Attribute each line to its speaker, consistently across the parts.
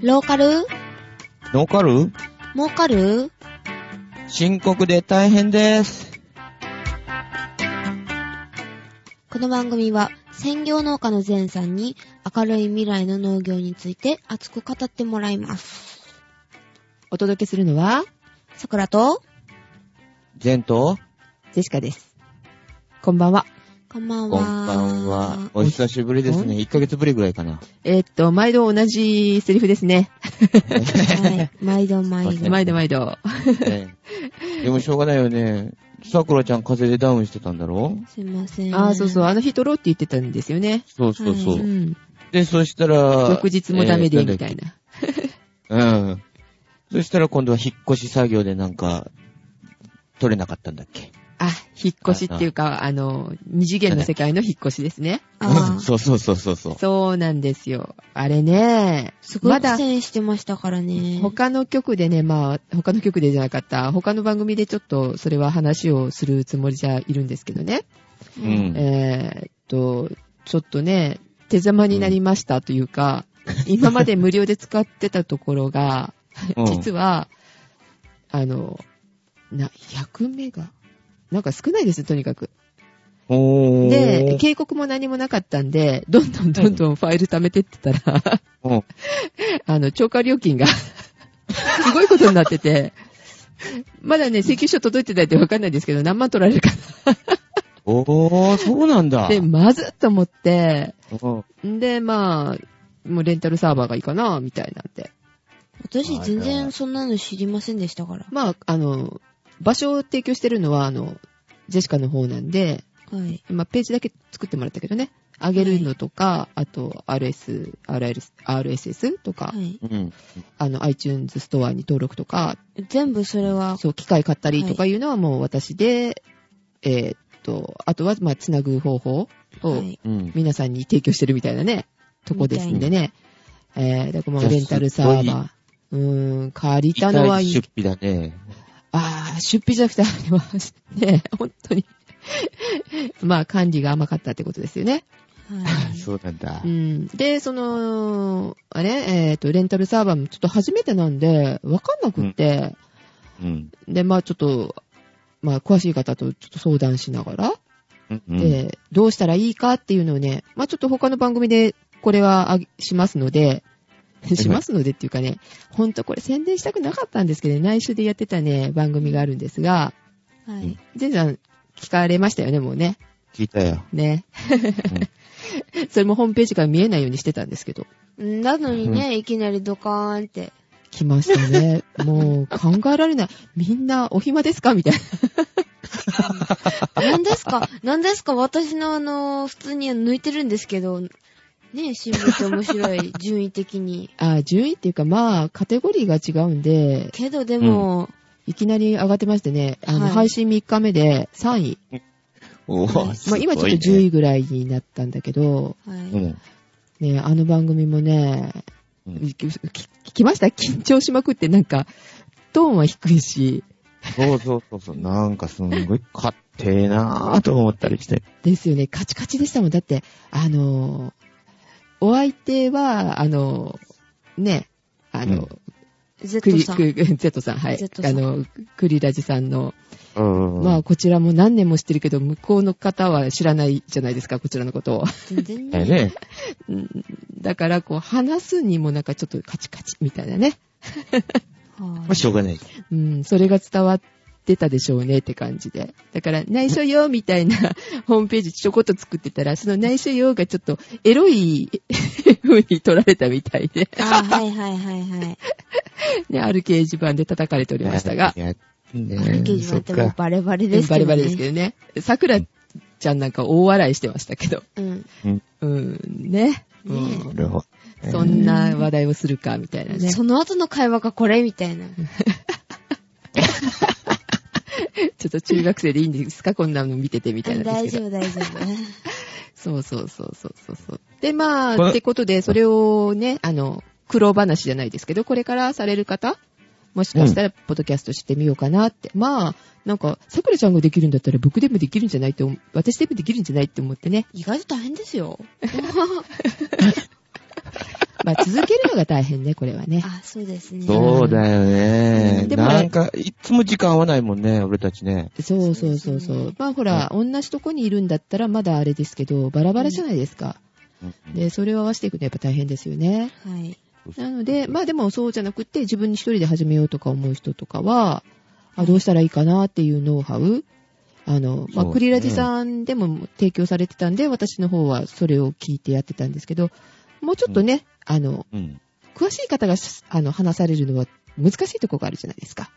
Speaker 1: ローカル？
Speaker 2: ノーカル？
Speaker 1: 儲かる？
Speaker 2: 深刻で大変です。
Speaker 1: この番組は専業農家の前さんに明るい未来の農業について熱く語ってもらいます。
Speaker 3: お届けするのは、
Speaker 1: 桜と、
Speaker 2: ジェント、
Speaker 3: ジェシカです。こんばんは。
Speaker 1: こんばん
Speaker 2: こん
Speaker 1: は。
Speaker 2: ばんは。お久しぶりですね。1ヶ月ぶりぐらいかな。
Speaker 3: えーっと、毎度同じセリフですね。
Speaker 1: はい。毎度毎度。
Speaker 3: 毎度毎度。
Speaker 2: ねでもしょうがないよね。さくらちゃん風邪でダウンしてたんだろ？
Speaker 1: すいません。
Speaker 3: ああ、そうそう、あの日撮ろうって言ってたんですよね。
Speaker 2: そうそうそうう。
Speaker 3: ん。
Speaker 2: で、そしたら、
Speaker 3: 翌日もダメで、
Speaker 2: えー
Speaker 3: みたい。な。
Speaker 2: うん。そしたら今度は引っ越し作業でなんか、取れなかったんだっけ？
Speaker 3: あ、引っ越しっていうか、あの、二次元の世界の引っ越しですね。
Speaker 2: そうそうそうそうそう。
Speaker 3: そうなんですよ。あれね、
Speaker 1: すごい
Speaker 3: まだ
Speaker 1: 苦戦してましたからね。
Speaker 3: 他の局でね、まあ、他の局でじゃなかった、他の番組でちょっとそれは話をするつもりじゃいるんですけどね。
Speaker 2: うん。
Speaker 3: えーっと、ちょっとね、手ざまになりましたというか、今まで無料で使ってたところが、
Speaker 2: うん
Speaker 3: 実は、あの、な、100メガ？なんか少ないです、とにかく。
Speaker 2: おー。
Speaker 3: で、警告も何もなかったんで、どんどんどんどんファイル貯めてってたら、
Speaker 2: うん
Speaker 3: あの、超過料金が、すごいことになってて、まだね、請求書届いてないってわかんないですけど、何万取られるか
Speaker 2: おー、そうなんだ。
Speaker 3: な。で、まずっと思って、で、まあ、もうレンタルサーバーがいいかな、みたいなんで。
Speaker 1: 私全然そんなの知りませんでしたから。
Speaker 3: まあ、あの、場所を提供してるのは、あの、ジェシカの方なんで、
Speaker 1: はい。
Speaker 3: まあ、ページだけ作ってもらったけどね。あげるのとか、あと、RS、RLS、RSS とか、
Speaker 1: はい。
Speaker 2: うん。
Speaker 3: あの、iTunes ストアに登録とか、
Speaker 1: 全部それは、
Speaker 3: そう、機械買ったりとかいうのはもう私で、えーっと、あとは、まあ、つなぐ方法を。皆さんに提供してるみたいなね、とこですんでね。えー、だからもうレンタルサーバー。うーん、借りたのはいい。
Speaker 2: 出費だね。
Speaker 3: あー、出費じゃなくて、あれは、ね、本当に。まあ、管理が甘かったってことですよね。
Speaker 1: はい。
Speaker 2: そうなんだ
Speaker 3: う。ん。で、その、あれ、えーっと、レンタルサーバーもちょっと初めてなんで、わかんなくって、
Speaker 2: うん。
Speaker 3: で、まあちょっと、まあ詳しい方とちょっと相談しながら、
Speaker 2: うんうん。
Speaker 3: で、どうしたらいいかっていうのをね、まあちょっと他の番組でこれはしますので、しますのでっていうかね、ほんとこれ宣伝したくなかったんですけど、内緒でやってたね、番組があるんですが、
Speaker 1: はい。
Speaker 3: 全然聞かれましたよね、もうね。
Speaker 2: 聞いたよ。
Speaker 3: ね。それもホームページから見えないようにしてたんですけど。
Speaker 1: なのにね、いきなりドカーンって。
Speaker 3: 来ましたね。もう 考えられない。みんなお暇ですか？みたいな。
Speaker 1: 何ですか？何ですか？私のあの、普通に抜いてるんですけど、ねえ、新聞って面白い、順位的に。
Speaker 3: あ、順位っていうかまあ、カテゴリーが違うんで、
Speaker 1: けどでも、
Speaker 3: いきなり上がってましてね、あの、
Speaker 1: はい
Speaker 3: 配信3日目で3位。
Speaker 2: お
Speaker 1: はい
Speaker 2: ー
Speaker 3: まあ今ちょっと10位ぐらいになったんだけど、
Speaker 1: はい。
Speaker 2: うん。
Speaker 3: ね、あの番組もね、
Speaker 2: うん
Speaker 3: 聞きました？緊張しまくってなんか、トーンは低いし、
Speaker 2: そうそうそうそう。なんかすんごい勝手えなぁと思ったりして。
Speaker 3: ですよね、カチカチでしたもん。だって、あの、お相手は、あの、ね、あの、ク
Speaker 1: Z
Speaker 3: リ、
Speaker 1: さん。
Speaker 3: ク Z さん、はい。
Speaker 1: Z
Speaker 3: あの、クリラジさんの、
Speaker 2: うん。
Speaker 3: まあ、こちらも何年も知ってるけど、向こうの方は知らないじゃないですか、こちらのことを。
Speaker 1: 全然ね。
Speaker 3: だから、こう、話すにもなんかちょっとカチカチみたいなね。
Speaker 2: まあ、
Speaker 1: は
Speaker 2: しょうがない。
Speaker 3: うん、それが伝わってたでしょうねって感じで。だから、内緒よみたいな ホームページちょこっと作ってたら、その内緒よがちょっとエロい 風に取られたみたいで、
Speaker 1: い。あ、はいはいはいはい。
Speaker 3: ね、ある掲示板で叩かれておりましたが
Speaker 2: い、や、ね
Speaker 1: ある掲示板ってもうバレバレですけどね。
Speaker 3: バレバレですけどね。桜ちゃんなんか大笑いしてましたけど。
Speaker 1: うん。
Speaker 3: うん、ね。う
Speaker 1: ね
Speaker 3: ん
Speaker 2: なるほど。
Speaker 3: そんな話題をするか、みたいなね。
Speaker 1: その後の会話がこれみたいな。
Speaker 3: ちょっと中学生でいいんですか？こんなの見ててみたいな
Speaker 1: 大。丈夫大丈夫。
Speaker 3: そうそうそうそうそうそう。で、まあ、ってことで、それをね、あの、苦労話じゃないですけど、これからされる方もしかしたら、ポッドキャストしてみようかなって。まあ、なんか、さくらちゃんができるんだったら僕でもできるんじゃないって私でもできるんじゃないって思ってね。
Speaker 1: 意外と大変ですよ。
Speaker 3: まあ続けるのが大変ね、これはね。
Speaker 1: あ、そうですね。
Speaker 2: そうだよね。
Speaker 3: でも
Speaker 2: なんか、いつも時間合わないもんね、俺たちね。
Speaker 3: そうそうそうそう。まあほら、同じとこにいるんだったらまだあれですけど、バラバラじゃないですか。で、それを合わせていくのはやっぱ大変ですよね。
Speaker 1: はい。
Speaker 3: なので、まあでもそうじゃなくって、自分に一人で始めようとか思う人とかは、あどうしたらいいかなっていうノウハウ、あの、まあ、クリラジさんでも提供されてたんで、私の方はそれを聞いてやってたんですけど、もうちょっとね、あの、
Speaker 2: うん。
Speaker 3: 詳しい方がしあの話されるのは難しいところがあるじゃないですか。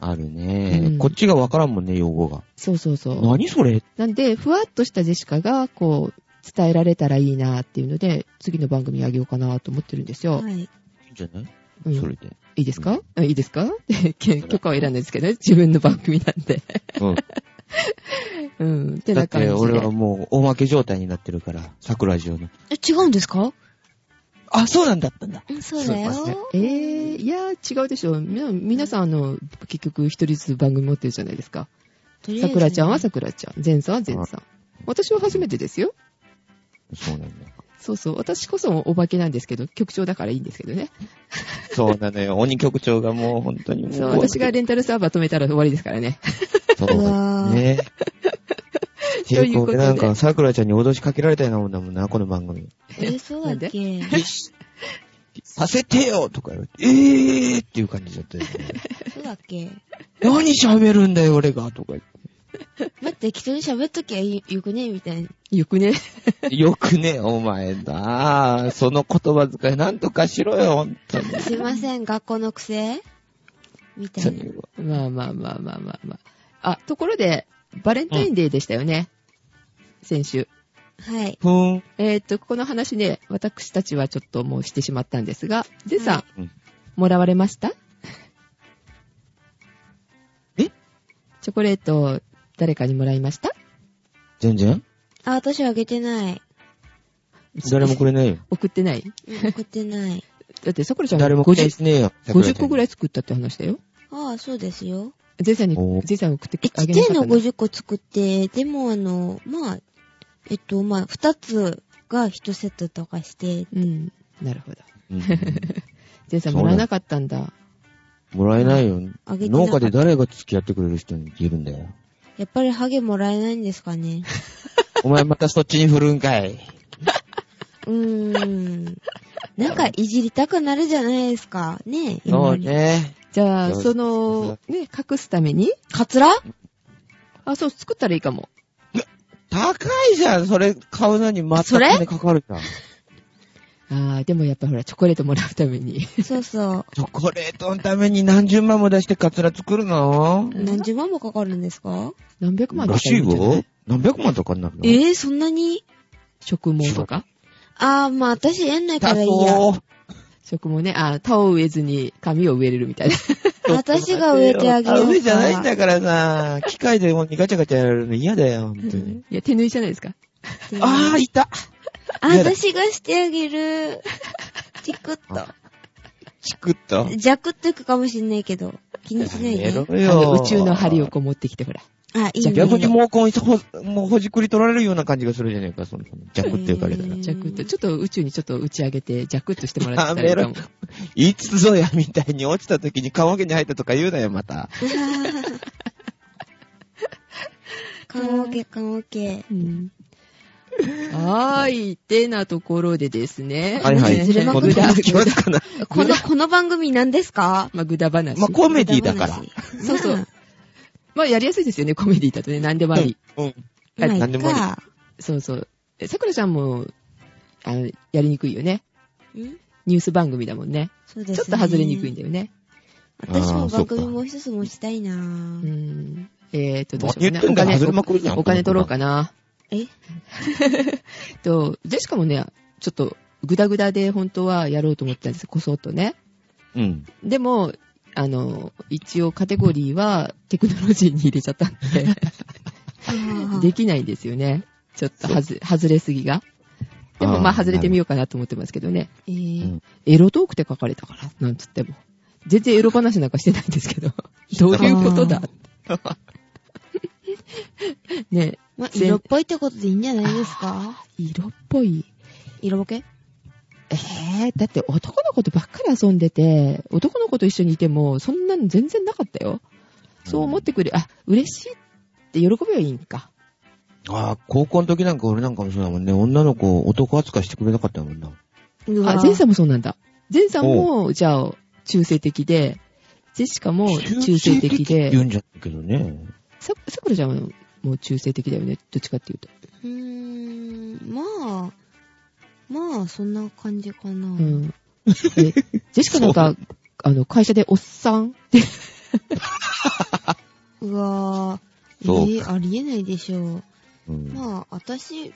Speaker 2: あるね、
Speaker 3: うん
Speaker 2: こっちがわからんもんね、用語が。
Speaker 3: そうそうそう。
Speaker 2: 何それ？
Speaker 3: なんで、ふわっとしたジェシカが、こう、伝えられたらいいなっていうので、次の番組あげようかなと思ってるんですよ。
Speaker 1: はい。
Speaker 2: いいんじゃない、
Speaker 3: うん
Speaker 2: それで。
Speaker 3: いいですか、あいいですか？許可は選んないですけどね。自分の番組なんで。
Speaker 2: うん。
Speaker 3: うん。って
Speaker 2: だって
Speaker 3: な感じで。
Speaker 2: 俺はもう、おまけ状態になってるから、桜ジオの。
Speaker 1: え、違うんですか？
Speaker 2: あ、そうなんだったんだ。
Speaker 1: うんそうだよ。
Speaker 3: えー、いや、違うでしょ。みな皆さん、あの、結局一人ずつ番組持ってるじゃないですか。
Speaker 1: とりあえずね
Speaker 3: 桜ちゃんは桜ちゃん。前さんは前さん。私は初めてですよ。
Speaker 2: そうなんだ。
Speaker 3: そうそう。私こそお化けなんですけど、局長だからいいんですけどね。
Speaker 2: そうなのよ。鬼局長がもう本当にもう。
Speaker 3: そう、私がレンタルサーバー止めたら終わりですからね。
Speaker 2: そうね。
Speaker 3: ということで
Speaker 2: 俺なんか、桜ちゃんに脅しかけられたようなもんだもんな、この番組。
Speaker 1: え、そうだっけ？
Speaker 2: させてよとか言われて、えーっていう感じだったよね。
Speaker 1: そうだっけ？
Speaker 2: 何喋るんだよ、俺がとか言っ
Speaker 1: 待って、適当に喋っときゃいよくね？みたいな。
Speaker 3: よくね？
Speaker 2: て。よくね、お前だ。その言葉遣いなんとかしろよ、本当に。
Speaker 1: すいません、学校の癖？みたいな。
Speaker 3: まあまあまあまあまあまあ。あ、ところで、バレンタインデーでしたよね。先週。
Speaker 1: はい。
Speaker 2: ふーん。
Speaker 3: えーっと、この話ね、私たちはちょっともうしてしまったんですが、ゼさん、もらわれました？
Speaker 2: え？
Speaker 3: チョコレートを誰かにもらいました？
Speaker 2: 全然？
Speaker 1: あ、私あげてない。
Speaker 2: 誰もくれないよ。
Speaker 3: 送ってない？
Speaker 1: うん送ってない。
Speaker 3: だって、さくらちゃん
Speaker 2: 誰もくれない
Speaker 3: 50
Speaker 2: しねえよ。
Speaker 3: 50個ぐら
Speaker 2: い。
Speaker 3: い作ったって話だよ。
Speaker 1: ああ、そうですよ。
Speaker 3: ゼさんに
Speaker 2: お、
Speaker 3: ゼさん送って
Speaker 1: え、
Speaker 3: あ
Speaker 1: ちっちゃいの
Speaker 3: げなかったの
Speaker 1: 50個作って、でもあの、まあ、えっと、まあ、2つが1セットとかして、
Speaker 3: うん。なるほど。
Speaker 2: うん
Speaker 3: ゼさんもらえなかったんだ。
Speaker 2: もらえないよ。
Speaker 1: あげて
Speaker 2: 農家で誰が付き合ってくれる人にいるんだよ。
Speaker 1: やっぱりハゲもらえないんですかね。
Speaker 2: お前またそっちに振るんかい。
Speaker 1: うーん。なんかいじりたくなるじゃないですか。ねえ。
Speaker 2: そう。ね。
Speaker 3: じゃあ、
Speaker 2: そ
Speaker 3: の、ね、隠すために？
Speaker 1: カツラ？
Speaker 3: あ、そう、作ったらいいかも。
Speaker 2: 高いじゃん。それ買うのにまた
Speaker 1: それ？
Speaker 2: 金かかるじゃん。
Speaker 3: あー、でもやっぱほら、チョコレートもらうために。
Speaker 1: そうそう。
Speaker 2: チョコレートのために何十万も出してカツラ作るの？
Speaker 1: 何十万もかかるんですか？
Speaker 3: 何百万と
Speaker 2: らしい
Speaker 3: かいるんじゃない？
Speaker 2: よ。何百万とかになるの？
Speaker 1: えー、そんなに？
Speaker 3: 植毛とか？
Speaker 1: あー、まあ私やんないか
Speaker 2: だ
Speaker 1: らいいや。
Speaker 2: そう。
Speaker 3: 植毛ね、あ、田を植えずに髪を植えれるみたいな。
Speaker 1: 私が植えてあげようか。
Speaker 2: 上じゃないんだからさ、機械でガチャガチャやるの嫌だよ、本当に。
Speaker 3: いや、手縫いじゃないですか。
Speaker 2: あー、いた。
Speaker 1: あ、私がしてあげる。チクッと。
Speaker 2: チクッと。
Speaker 1: ジャクッといくかもしんないけど、気にしない
Speaker 2: やめろ
Speaker 1: で。
Speaker 3: あの
Speaker 2: よ。
Speaker 3: 宇宙の針をこう持ってきて、ほら。
Speaker 1: あ、いいね。
Speaker 2: 逆に毛根ほ、もうほじくり取られるような感じがするじゃねえか、その、ジャクっていうかあれだから
Speaker 1: うん。
Speaker 3: ジャクッと、ちょっと宇宙にちょっと打ち上げて、ジャクッとしてもらったらいいかも。
Speaker 2: いつぞやみたいに落ちた時に棺桶に入ったとか言うなよ、また。
Speaker 1: 缶オケ、缶オケ。
Speaker 3: うんはーい。てなところでですね。
Speaker 2: はいはい。
Speaker 1: ずれまく
Speaker 2: この
Speaker 1: りだ
Speaker 2: 気はつかない。
Speaker 1: この、この番組何ですか？
Speaker 3: まあ、ぐだ話。
Speaker 2: まあ、コメディだから。
Speaker 3: そうそう。まあ、やりやすいですよね、コメディだとね。何でもあり。
Speaker 2: うん。
Speaker 1: まあ、い
Speaker 2: 何でもあり。
Speaker 3: そうそう。えさくらちゃんも、あの、やりにくいよね。
Speaker 1: ん？
Speaker 3: ニュース番組だもんね。
Speaker 1: そうですね。
Speaker 3: ちょっと外れにくいんだよね。
Speaker 1: 私も番組もう一つ持ちたいな
Speaker 3: う
Speaker 1: ぁ。
Speaker 3: ん。えーと、どうしようかな。お金お金取ろうかな。
Speaker 1: え？
Speaker 3: と、ジェシカもね、ちょっと、グダグダで本当はやろうと思ってたんですこそっとね。
Speaker 2: うん。
Speaker 3: でも、あの、一応カテゴリーはテクノロジーに入れちゃったんで、できないんですよね。ちょっとはず、外れすぎが。でもまあ外れてみようかなと思ってますけどね。
Speaker 1: えー
Speaker 2: うん
Speaker 3: エロトークって書かれたから、なんつっても。全然エロ話なんかしてないんですけど。どういうことだ？ね
Speaker 1: まあ、
Speaker 3: 全
Speaker 1: 色っぽいってことでいいんじゃないですか？
Speaker 3: 色っぽい。
Speaker 1: 色ボケ
Speaker 3: えー、だって男の子とばっかり遊んでて、男の子と一緒にいても、そんなの全然なかったよ。そう思ってくれ、あ、嬉しいって喜べばいいんか。
Speaker 2: ああ、高校の時なんか俺なんかもそうだもんね。女の子を男扱いしてくれなかったもんな。
Speaker 1: うわ
Speaker 3: あ、ゼンさんもそうなんだ。ゼンさんも、じゃあ、中性的で、ジェシカも中性的で
Speaker 2: って言、うんじゃないけどね。
Speaker 3: さ、さくらちゃんはもう中性的だよね。どっちかっていうと。
Speaker 1: うーん、まあ、まあ、そんな感じかな。
Speaker 3: うん。え、ジェシカなんか、あの、会社でおっさん？って、
Speaker 1: うわぁ、えーありえないでしょう。
Speaker 2: うん。
Speaker 1: まあ、私、う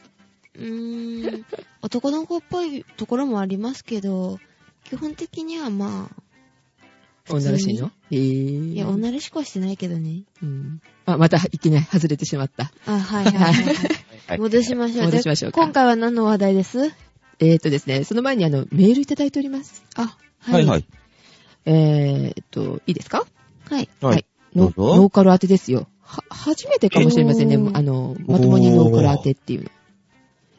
Speaker 1: ーん、男の子っぽいところもありますけど、基本的にはまあ、
Speaker 3: 女らしいの？えー。
Speaker 1: いや、女らしくはしてないけどね。
Speaker 3: うん。あ、また、いきなり外れてしまった。
Speaker 1: あ、はいはいはい、は。
Speaker 2: はいい
Speaker 1: 戻しましょう。
Speaker 3: 戻しましょう
Speaker 1: 今回は何の話題です？
Speaker 3: えーとですね、その前にあの、メールいただいております。
Speaker 1: あ、
Speaker 2: はいはい。
Speaker 3: えーと、いいですか？
Speaker 1: はい。
Speaker 2: はい。
Speaker 3: ノ
Speaker 2: どうぞ
Speaker 3: ノーカル当てですよ。は、初めてかもしれませんね。
Speaker 1: おー
Speaker 3: あの、まともにノーカル当てっていうの。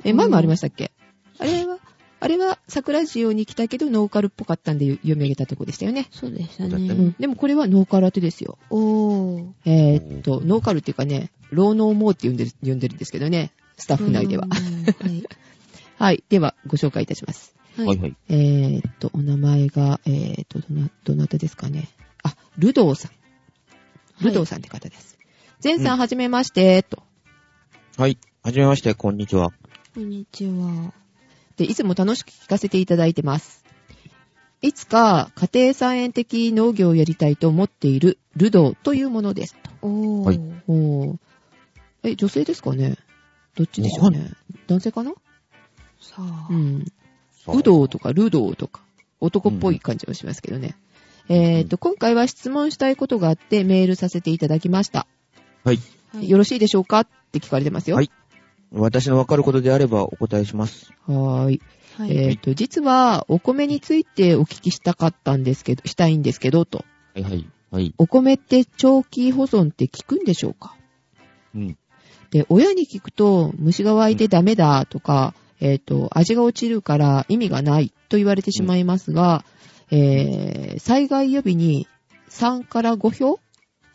Speaker 3: え、前もありましたっけ？あれは、あれは桜ジオに来たけどノーカルっぽかったんで読み上げたとこでしたよね。
Speaker 1: そうでしたね。
Speaker 3: うん。でもこれはノーカル当てですよ。
Speaker 1: おー。
Speaker 3: えーっと、ノーカルっていうかね、ローノーモーって呼んでる、呼んでるんですけどね。スタッフ内では。
Speaker 1: うんはい。
Speaker 3: はい。では、ご紹介いたします。
Speaker 1: はい。
Speaker 2: はいはい。
Speaker 3: えーっと、お名前が、えーっと、どな、どなたですかね。あ、ルドーさん。ルドーさんって方です。ゼンさん、
Speaker 2: うん
Speaker 3: はじめまして、と。
Speaker 2: はい。はじめまして、こんにちは。
Speaker 1: こんにちは。
Speaker 3: で、いつも楽しく聞かせていただいてます。いつか家庭菜園的農業をやりたいと思っているルドーというものです。と
Speaker 1: おー。
Speaker 2: はい
Speaker 3: おーえ、女性ですかね？どっちでしょうね。男性かな？
Speaker 1: さあ。
Speaker 3: うん。ウドウとかルドウとか、男っぽい感じはしますけどね。えーっと、今回は質問したいことがあってメールさせていただきました。
Speaker 2: はい。
Speaker 1: はい
Speaker 3: よろしいでしょうかって聞かれてますよ。
Speaker 2: はい私のわかることであればお答えします。
Speaker 3: はーい。
Speaker 1: はい。
Speaker 3: えーっと、実はお米についてお聞きしたかったんですけど、したいんですけど、と。
Speaker 2: はいはい。はい。
Speaker 3: お米って長期保存って効くんでしょうか？
Speaker 2: うん。
Speaker 3: で、親に聞くと、虫が湧いてダメだとか、えっ、と、味が落ちるから意味がないと言われてしまいますが、えー、災害予備に3から5票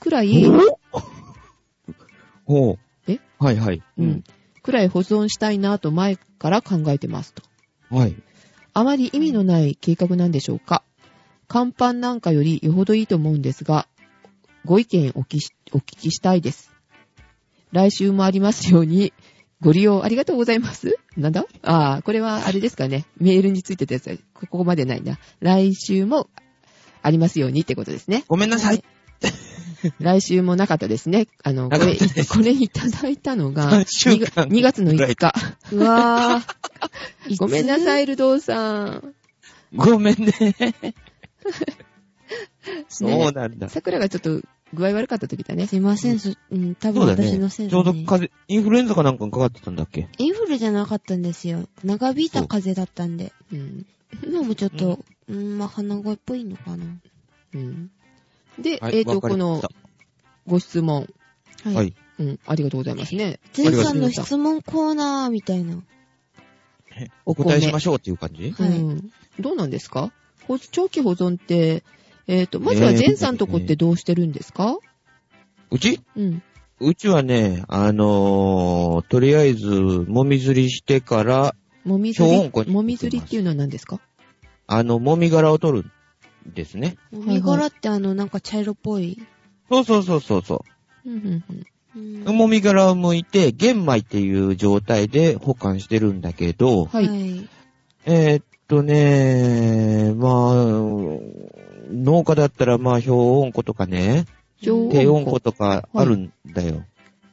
Speaker 3: くらい、
Speaker 2: ほう。
Speaker 3: え？
Speaker 2: はいはい。
Speaker 3: うん。くらい保存したいなと前から考えてますと。
Speaker 2: はい。
Speaker 3: あまり意味のない計画なんでしょうか乾パンなんかよりよほどいいと思うんですが、ご意見お聞きしたいです。来週もありますように、ご利用ありがとうございます。なんだ？ああ、これはあれですかね。メールについてたやつは、ここまでないな。来週もありますようにってことですね。
Speaker 2: ごめんなさい。
Speaker 3: 来週もなかったですね。あの、これ、これいただいたのが、
Speaker 2: 3週間
Speaker 3: 2, 月の5日。
Speaker 1: うわぁ。
Speaker 3: ごめんなさ
Speaker 1: い
Speaker 3: い、ルドーさん。
Speaker 2: ごめんね。そうなんだ。
Speaker 3: 桜がちょっと具合悪かった時だね
Speaker 1: つ。。すいません、そうん、多分私のせ
Speaker 2: ね。ちょう。ど風邪、インフルエンザかなんかにかかってたんだっけ？
Speaker 1: インフルじゃなかったんですよ。長引いた風邪だったんで。
Speaker 3: うん。
Speaker 1: 今もちょっと、うん、まあ、鼻声っぽいのかな。
Speaker 3: うん。で、
Speaker 2: はい
Speaker 3: えっ、と、このご質問。
Speaker 1: はい。
Speaker 2: はい。
Speaker 3: うん、ありがとうございますね。
Speaker 1: ゼンさんの質問コーナーみたいな。
Speaker 2: お答えしましょうっていう感じ？
Speaker 1: はい
Speaker 3: うん。どうなんですか？ほ長期保存って、えっ、と、まずはゼンさんとこってどうしてるんですか、
Speaker 2: うち？
Speaker 3: うん。
Speaker 2: うちはね、あのー、とりあえず、もみずりしてから、
Speaker 3: もみずり？もみずりっていうのは何ですか？
Speaker 2: あの、もみ殻を取るんですね。
Speaker 3: い
Speaker 1: 身柄ってあの、なんか茶色っぽい？
Speaker 2: そうそうそうそうそ
Speaker 3: うんうんうん。
Speaker 1: うん
Speaker 2: う。もみ殻を剥いて、玄米っていう状態で保管してるんだけど、
Speaker 3: はい。
Speaker 1: はい。
Speaker 2: えーっとね、まあ、農家だったら、まあ、氷温庫とかね、
Speaker 3: 氷
Speaker 2: 低温庫とかあるんだよ。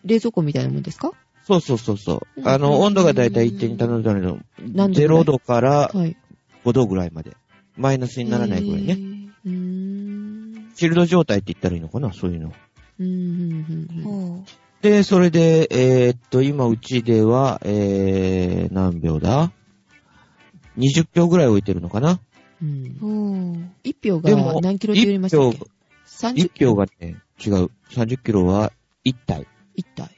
Speaker 3: 冷蔵庫みたいなもんですか？
Speaker 2: そうそうそうそう。
Speaker 3: うん
Speaker 2: あの、温度がだいたい1.2度の
Speaker 3: 何度ぐらい
Speaker 2: ？0度から
Speaker 3: はい。
Speaker 2: 5度ぐらいまで。マイナスにならないぐらいね。
Speaker 1: ね。
Speaker 3: うーん。
Speaker 2: チルド状態って言ったらいいのかな？そういうの。
Speaker 3: うんうんうんうん。
Speaker 1: ほ
Speaker 2: で、それで、えーっと、今うちでは、えー、何秒だ ?20 票ぐらい置いてるのかな？
Speaker 3: うん
Speaker 1: う。ほう。
Speaker 3: 一票
Speaker 2: でも
Speaker 3: が何キロって言いましたっけ？
Speaker 2: 一
Speaker 3: ?30
Speaker 2: 1票がね、違う。30キロは1体。
Speaker 3: 一体。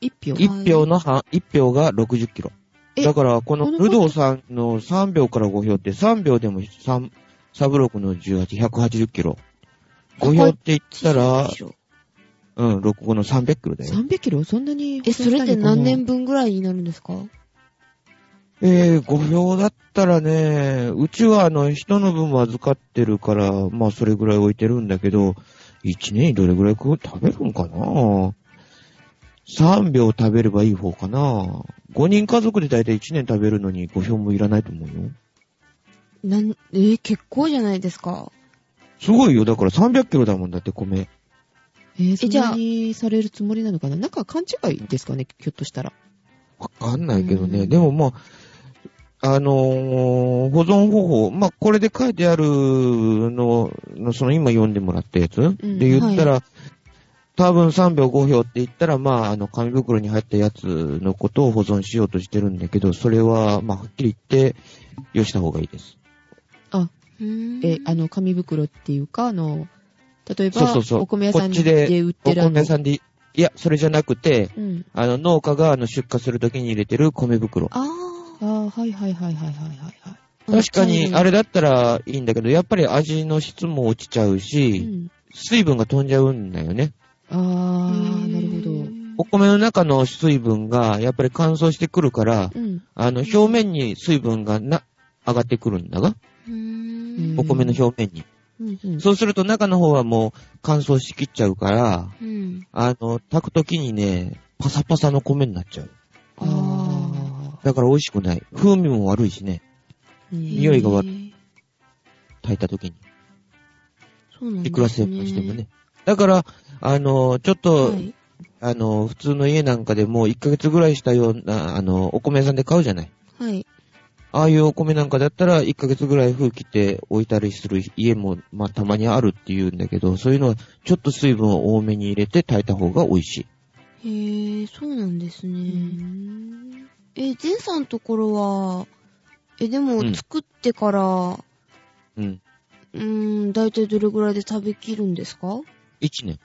Speaker 3: 一票。
Speaker 1: い
Speaker 2: 1票の半、1票が60キロ。
Speaker 3: え
Speaker 2: だから、このルドーさんの3秒から5票って3秒でも3、サブロクの18、180キロ。5票って言ったら、うん、65の300キロだよ。
Speaker 3: 300キロ？そんなに。
Speaker 1: え、それって何年分ぐらいになるんですか？
Speaker 2: えー、5票だったらね、うちはあの、人の分も預かってるから、まあそれぐらい置いてるんだけど、1年にどれぐらい食う食べるんかな ?3 秒食べればいい方かな ?5 人家族でだいたい1年食べるのに5票もいらないと思うよ。
Speaker 1: なん、えー結構じゃないですか。
Speaker 2: すごいよ。だから300キロだもんだって米。
Speaker 3: えー、そ
Speaker 1: じゃあ
Speaker 3: んなにされるつもりなのかな？なんか勘違いですかね？ひょっとしたら。
Speaker 2: わかんないけどね。
Speaker 3: うん
Speaker 2: でもまあ、あのー保存方法、まあ、これで書いてあるの、のその今読んでもらったやつ、
Speaker 3: ん
Speaker 2: で言ったら、多分3秒5票って言ったら、まあ、あの、紙袋に入ったやつのことを保存しようとしてるんだけど、それは、まあ、はっきり言って、よした方がいいです。
Speaker 3: あ、
Speaker 1: うーん
Speaker 3: え、あの、紙袋っていうか、あの、例えば、
Speaker 2: そうそうそう。
Speaker 3: お米屋さん
Speaker 2: こっちで
Speaker 3: で売っ
Speaker 2: お
Speaker 3: てるあの
Speaker 2: 米屋さんで、いや、それじゃなくて、
Speaker 3: うん。
Speaker 2: あの、農家があの出荷するときに入れてる米袋。
Speaker 1: あ
Speaker 3: ああ、はいはいはいはいはいはい
Speaker 2: 確かに、あれ
Speaker 1: だ。
Speaker 2: だったらいいんだけど、やっぱり味の質も落ちちゃう
Speaker 3: う
Speaker 2: し、
Speaker 3: ん。
Speaker 2: 水分が飛んじゃうんだよね。
Speaker 3: ああ、なるほど。
Speaker 2: お米の中の水分がやっぱり乾燥してくるから、
Speaker 3: うん。
Speaker 2: あの、表面に水分がな、上がってくるんだが。お米の表面に。
Speaker 3: うんうん。
Speaker 2: そうすると中の方はもう乾燥しきっちゃうから、
Speaker 1: うん。
Speaker 2: あの、炊くときにね、パサパサの米になっちゃう。
Speaker 3: あ
Speaker 2: だから美味しくない。風味も悪いしね、
Speaker 3: あ。
Speaker 2: 匂いが悪
Speaker 1: へー
Speaker 2: 炊いたときに。
Speaker 1: そうなんですね。
Speaker 2: いくら成分してもね。だから、あの、ちょっと、
Speaker 1: はい。
Speaker 2: あの、普通の家なんかでも1ヶ月ぐらいしたような、あの、お米屋さんで買うじゃない。
Speaker 1: はい。
Speaker 2: ああいうお米なんかだったら1ヶ月ぐらい風切って置いたりする家も、まあたまにあるって言うんだけど、そういうのはちょっと水分を多めに入れて炊いた方が美味しい。
Speaker 1: へえ、そうなんです
Speaker 3: う
Speaker 1: ね。
Speaker 3: ん
Speaker 1: え、ゼンさんのところは、え、でも
Speaker 2: うん
Speaker 1: 作ってから、
Speaker 2: うん。
Speaker 1: うーん、だいたいどれぐらいで食べきるんですか
Speaker 2: ？1年。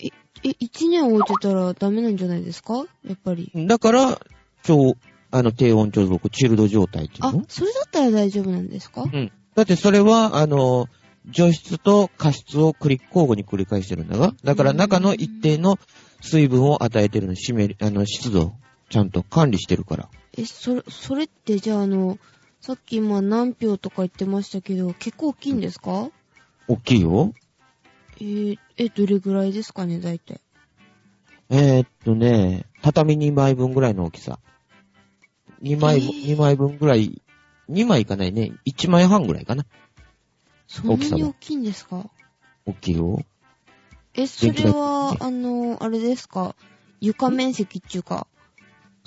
Speaker 1: え、1年置いてたらダメなんじゃないですか？やっぱり。
Speaker 2: だから、超、あの、低温調続、チルド状態っていう
Speaker 1: あ
Speaker 2: の、
Speaker 1: それだったら大丈夫なんですか？
Speaker 2: うん。だってそれは、あの、除湿と加湿を繰り、交互に繰り返してるんだが、だから中の一定の水分を与えてるの、湿り、あの、湿度、ちゃんと管理してるから。
Speaker 1: え、それ、それってじゃああの、さっき今何票とか言ってましたけど、結構大きいんですか、
Speaker 2: 大きいよ。
Speaker 1: えーえ、どれぐらいですかね、大体？
Speaker 2: えー、っとね、畳2枚分ぐらいの大きさ。2枚分、
Speaker 1: えー
Speaker 2: 2枚分ぐらい、2枚いかないね。1枚半ぐらいかな。
Speaker 1: そんな
Speaker 2: 大きさは
Speaker 1: に大きいんですか？
Speaker 2: 大きいよ。
Speaker 1: え、それは、あの、あれですか？床面積っていうか、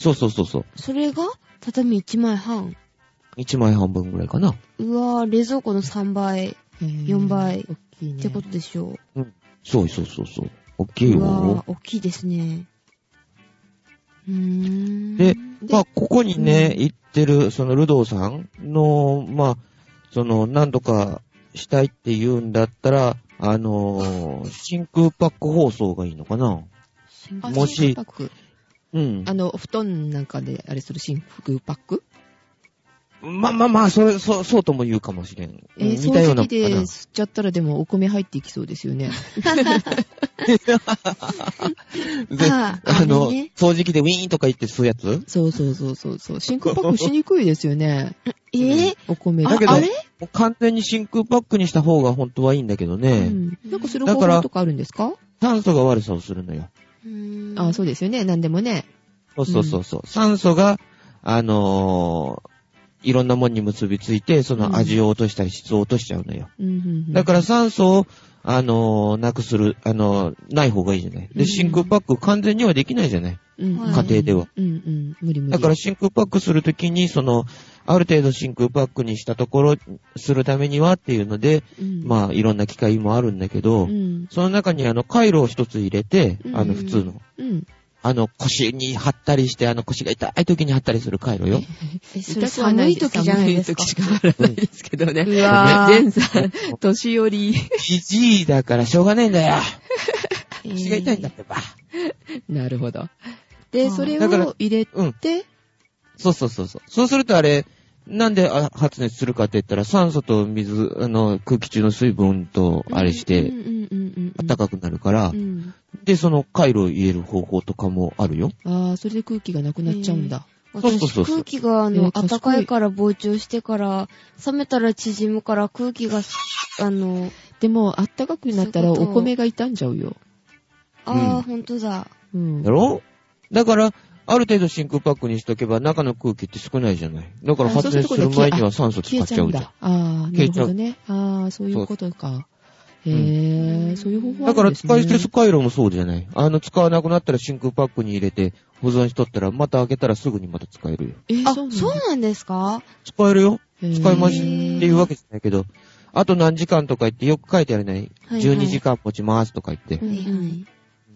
Speaker 2: そうそうそうそう。
Speaker 1: それが畳1枚半。
Speaker 2: 1枚半分ぐらいかな。
Speaker 1: うわぁ、冷蔵庫の3倍っ4倍
Speaker 3: 大きいね。
Speaker 1: てことでしょ
Speaker 2: そうそうそうそう。大き
Speaker 1: う。
Speaker 2: いう
Speaker 1: わ
Speaker 2: よ
Speaker 1: ぁ、。大きいですね。うーん。
Speaker 2: で
Speaker 3: で
Speaker 2: まあ、ここにね、
Speaker 3: うん
Speaker 2: 行ってる、その、ルドーさんの、まあ、その、何とかしたいって言うんだったら、あのー真空パック包装がいいのかな
Speaker 3: あ
Speaker 2: もし
Speaker 3: 真空パック
Speaker 2: うん
Speaker 3: あ。の、布団なんかであれする真空パック？
Speaker 2: まあまあまあ、それ、そう、そうとも言うかもしれん。
Speaker 3: えー、
Speaker 2: うん似たような
Speaker 3: 掃除機で吸っちゃったらでもお米入っていきそうですよね。
Speaker 2: で
Speaker 1: あ
Speaker 2: あの、
Speaker 1: れね
Speaker 2: 掃除機でウィーンとか言って吸うやつ？
Speaker 3: そうそうそうそうそう。真空パックしにくいですよね。
Speaker 1: えー？
Speaker 3: お米
Speaker 2: だけど完全に真空パックにした方が本当はいいんだけど
Speaker 3: う
Speaker 2: ね、
Speaker 3: ん。なんかする
Speaker 2: だから
Speaker 3: 方法とかあるんですか
Speaker 2: 酸素が悪さをするのよ。
Speaker 1: うーん
Speaker 3: あそうですよね。なんでもね。
Speaker 2: そうそうそうそう。酸素が、あのーいろんなもんに結びついて、その味を落としたり質を落としちゃうのよ。
Speaker 3: うんうんうん
Speaker 2: だから酸素を、あのーなくする、あのーない方がいいじゃない。
Speaker 3: うん
Speaker 2: で、真空パック完全にはできないじゃない。
Speaker 3: うんうん
Speaker 1: 家
Speaker 2: 庭では。
Speaker 3: うんうん。無理無理。
Speaker 2: だから真空パックするときに、その、ある程度真空パックにしたところ、するためにはっていうので、
Speaker 3: うん、
Speaker 2: まあ、いろんな機械もあるんだけど、
Speaker 3: うん。
Speaker 2: その中にあの、回路を一つ入れて、
Speaker 3: うん
Speaker 2: あの、普通の、
Speaker 3: うん。
Speaker 2: あの、腰に貼ったりして、あの、腰が痛い時に貼ったりする回路よ。
Speaker 1: え、それ寒い時じゃないですか？
Speaker 3: 寒い時しか貼らないですけどね。
Speaker 1: うわー
Speaker 3: 全さん、年寄り。
Speaker 2: じじいだからしょうがねえんだよ。
Speaker 1: えー
Speaker 2: 腰が痛いんだってば。
Speaker 3: なるほど。で、それを入れ
Speaker 2: うん。
Speaker 3: て、
Speaker 2: そうそうそうそう。そうするとあれ、なんであ発熱するかって言ったら、酸素と水、あの、空気中の水分とあれして。暖かくなるから、
Speaker 3: うん。
Speaker 2: で、その回路を入れる方法とかもあるよ。
Speaker 3: ああ、それで空気がなくなっちゃうんだ。
Speaker 2: そうそうそうそう
Speaker 1: 私空気があ
Speaker 3: え
Speaker 1: の、
Speaker 3: ー
Speaker 1: 暖かいから膨張してから、冷めたら縮むから空気が、あの、
Speaker 3: でも、あったかくなったらお米が傷んじゃうよ。
Speaker 1: あ
Speaker 2: うん
Speaker 1: あ、ほんとだ。
Speaker 3: うん。
Speaker 2: だろ？だから、ある程度真空パックにしとけば中の空気って少ないじゃない。だから
Speaker 3: あ
Speaker 2: 発熱する前には酸素使
Speaker 3: 消えちゃうん
Speaker 2: っちゃうじゃん。
Speaker 3: だ。ああ、な
Speaker 2: 消えちゃう
Speaker 3: るほどね。ああ、そういうことか。へ
Speaker 1: う
Speaker 3: え、
Speaker 1: ん
Speaker 3: そういう方法あ
Speaker 2: だから。使い捨て回路もそうじゃない。あの、使わなくなったら真空パックに入れて保存しとったら、また開けたらすぐにまた使えるよ。
Speaker 3: えー
Speaker 1: あ、
Speaker 3: そう
Speaker 1: なんですか？
Speaker 2: 使えるよ使います
Speaker 1: へー
Speaker 2: っていうわけじゃないけど、あと何時間とか言ってよく書いてあるね。
Speaker 1: はいはい
Speaker 2: 12時間持ちますとか言って。
Speaker 3: うん
Speaker 1: はいはい。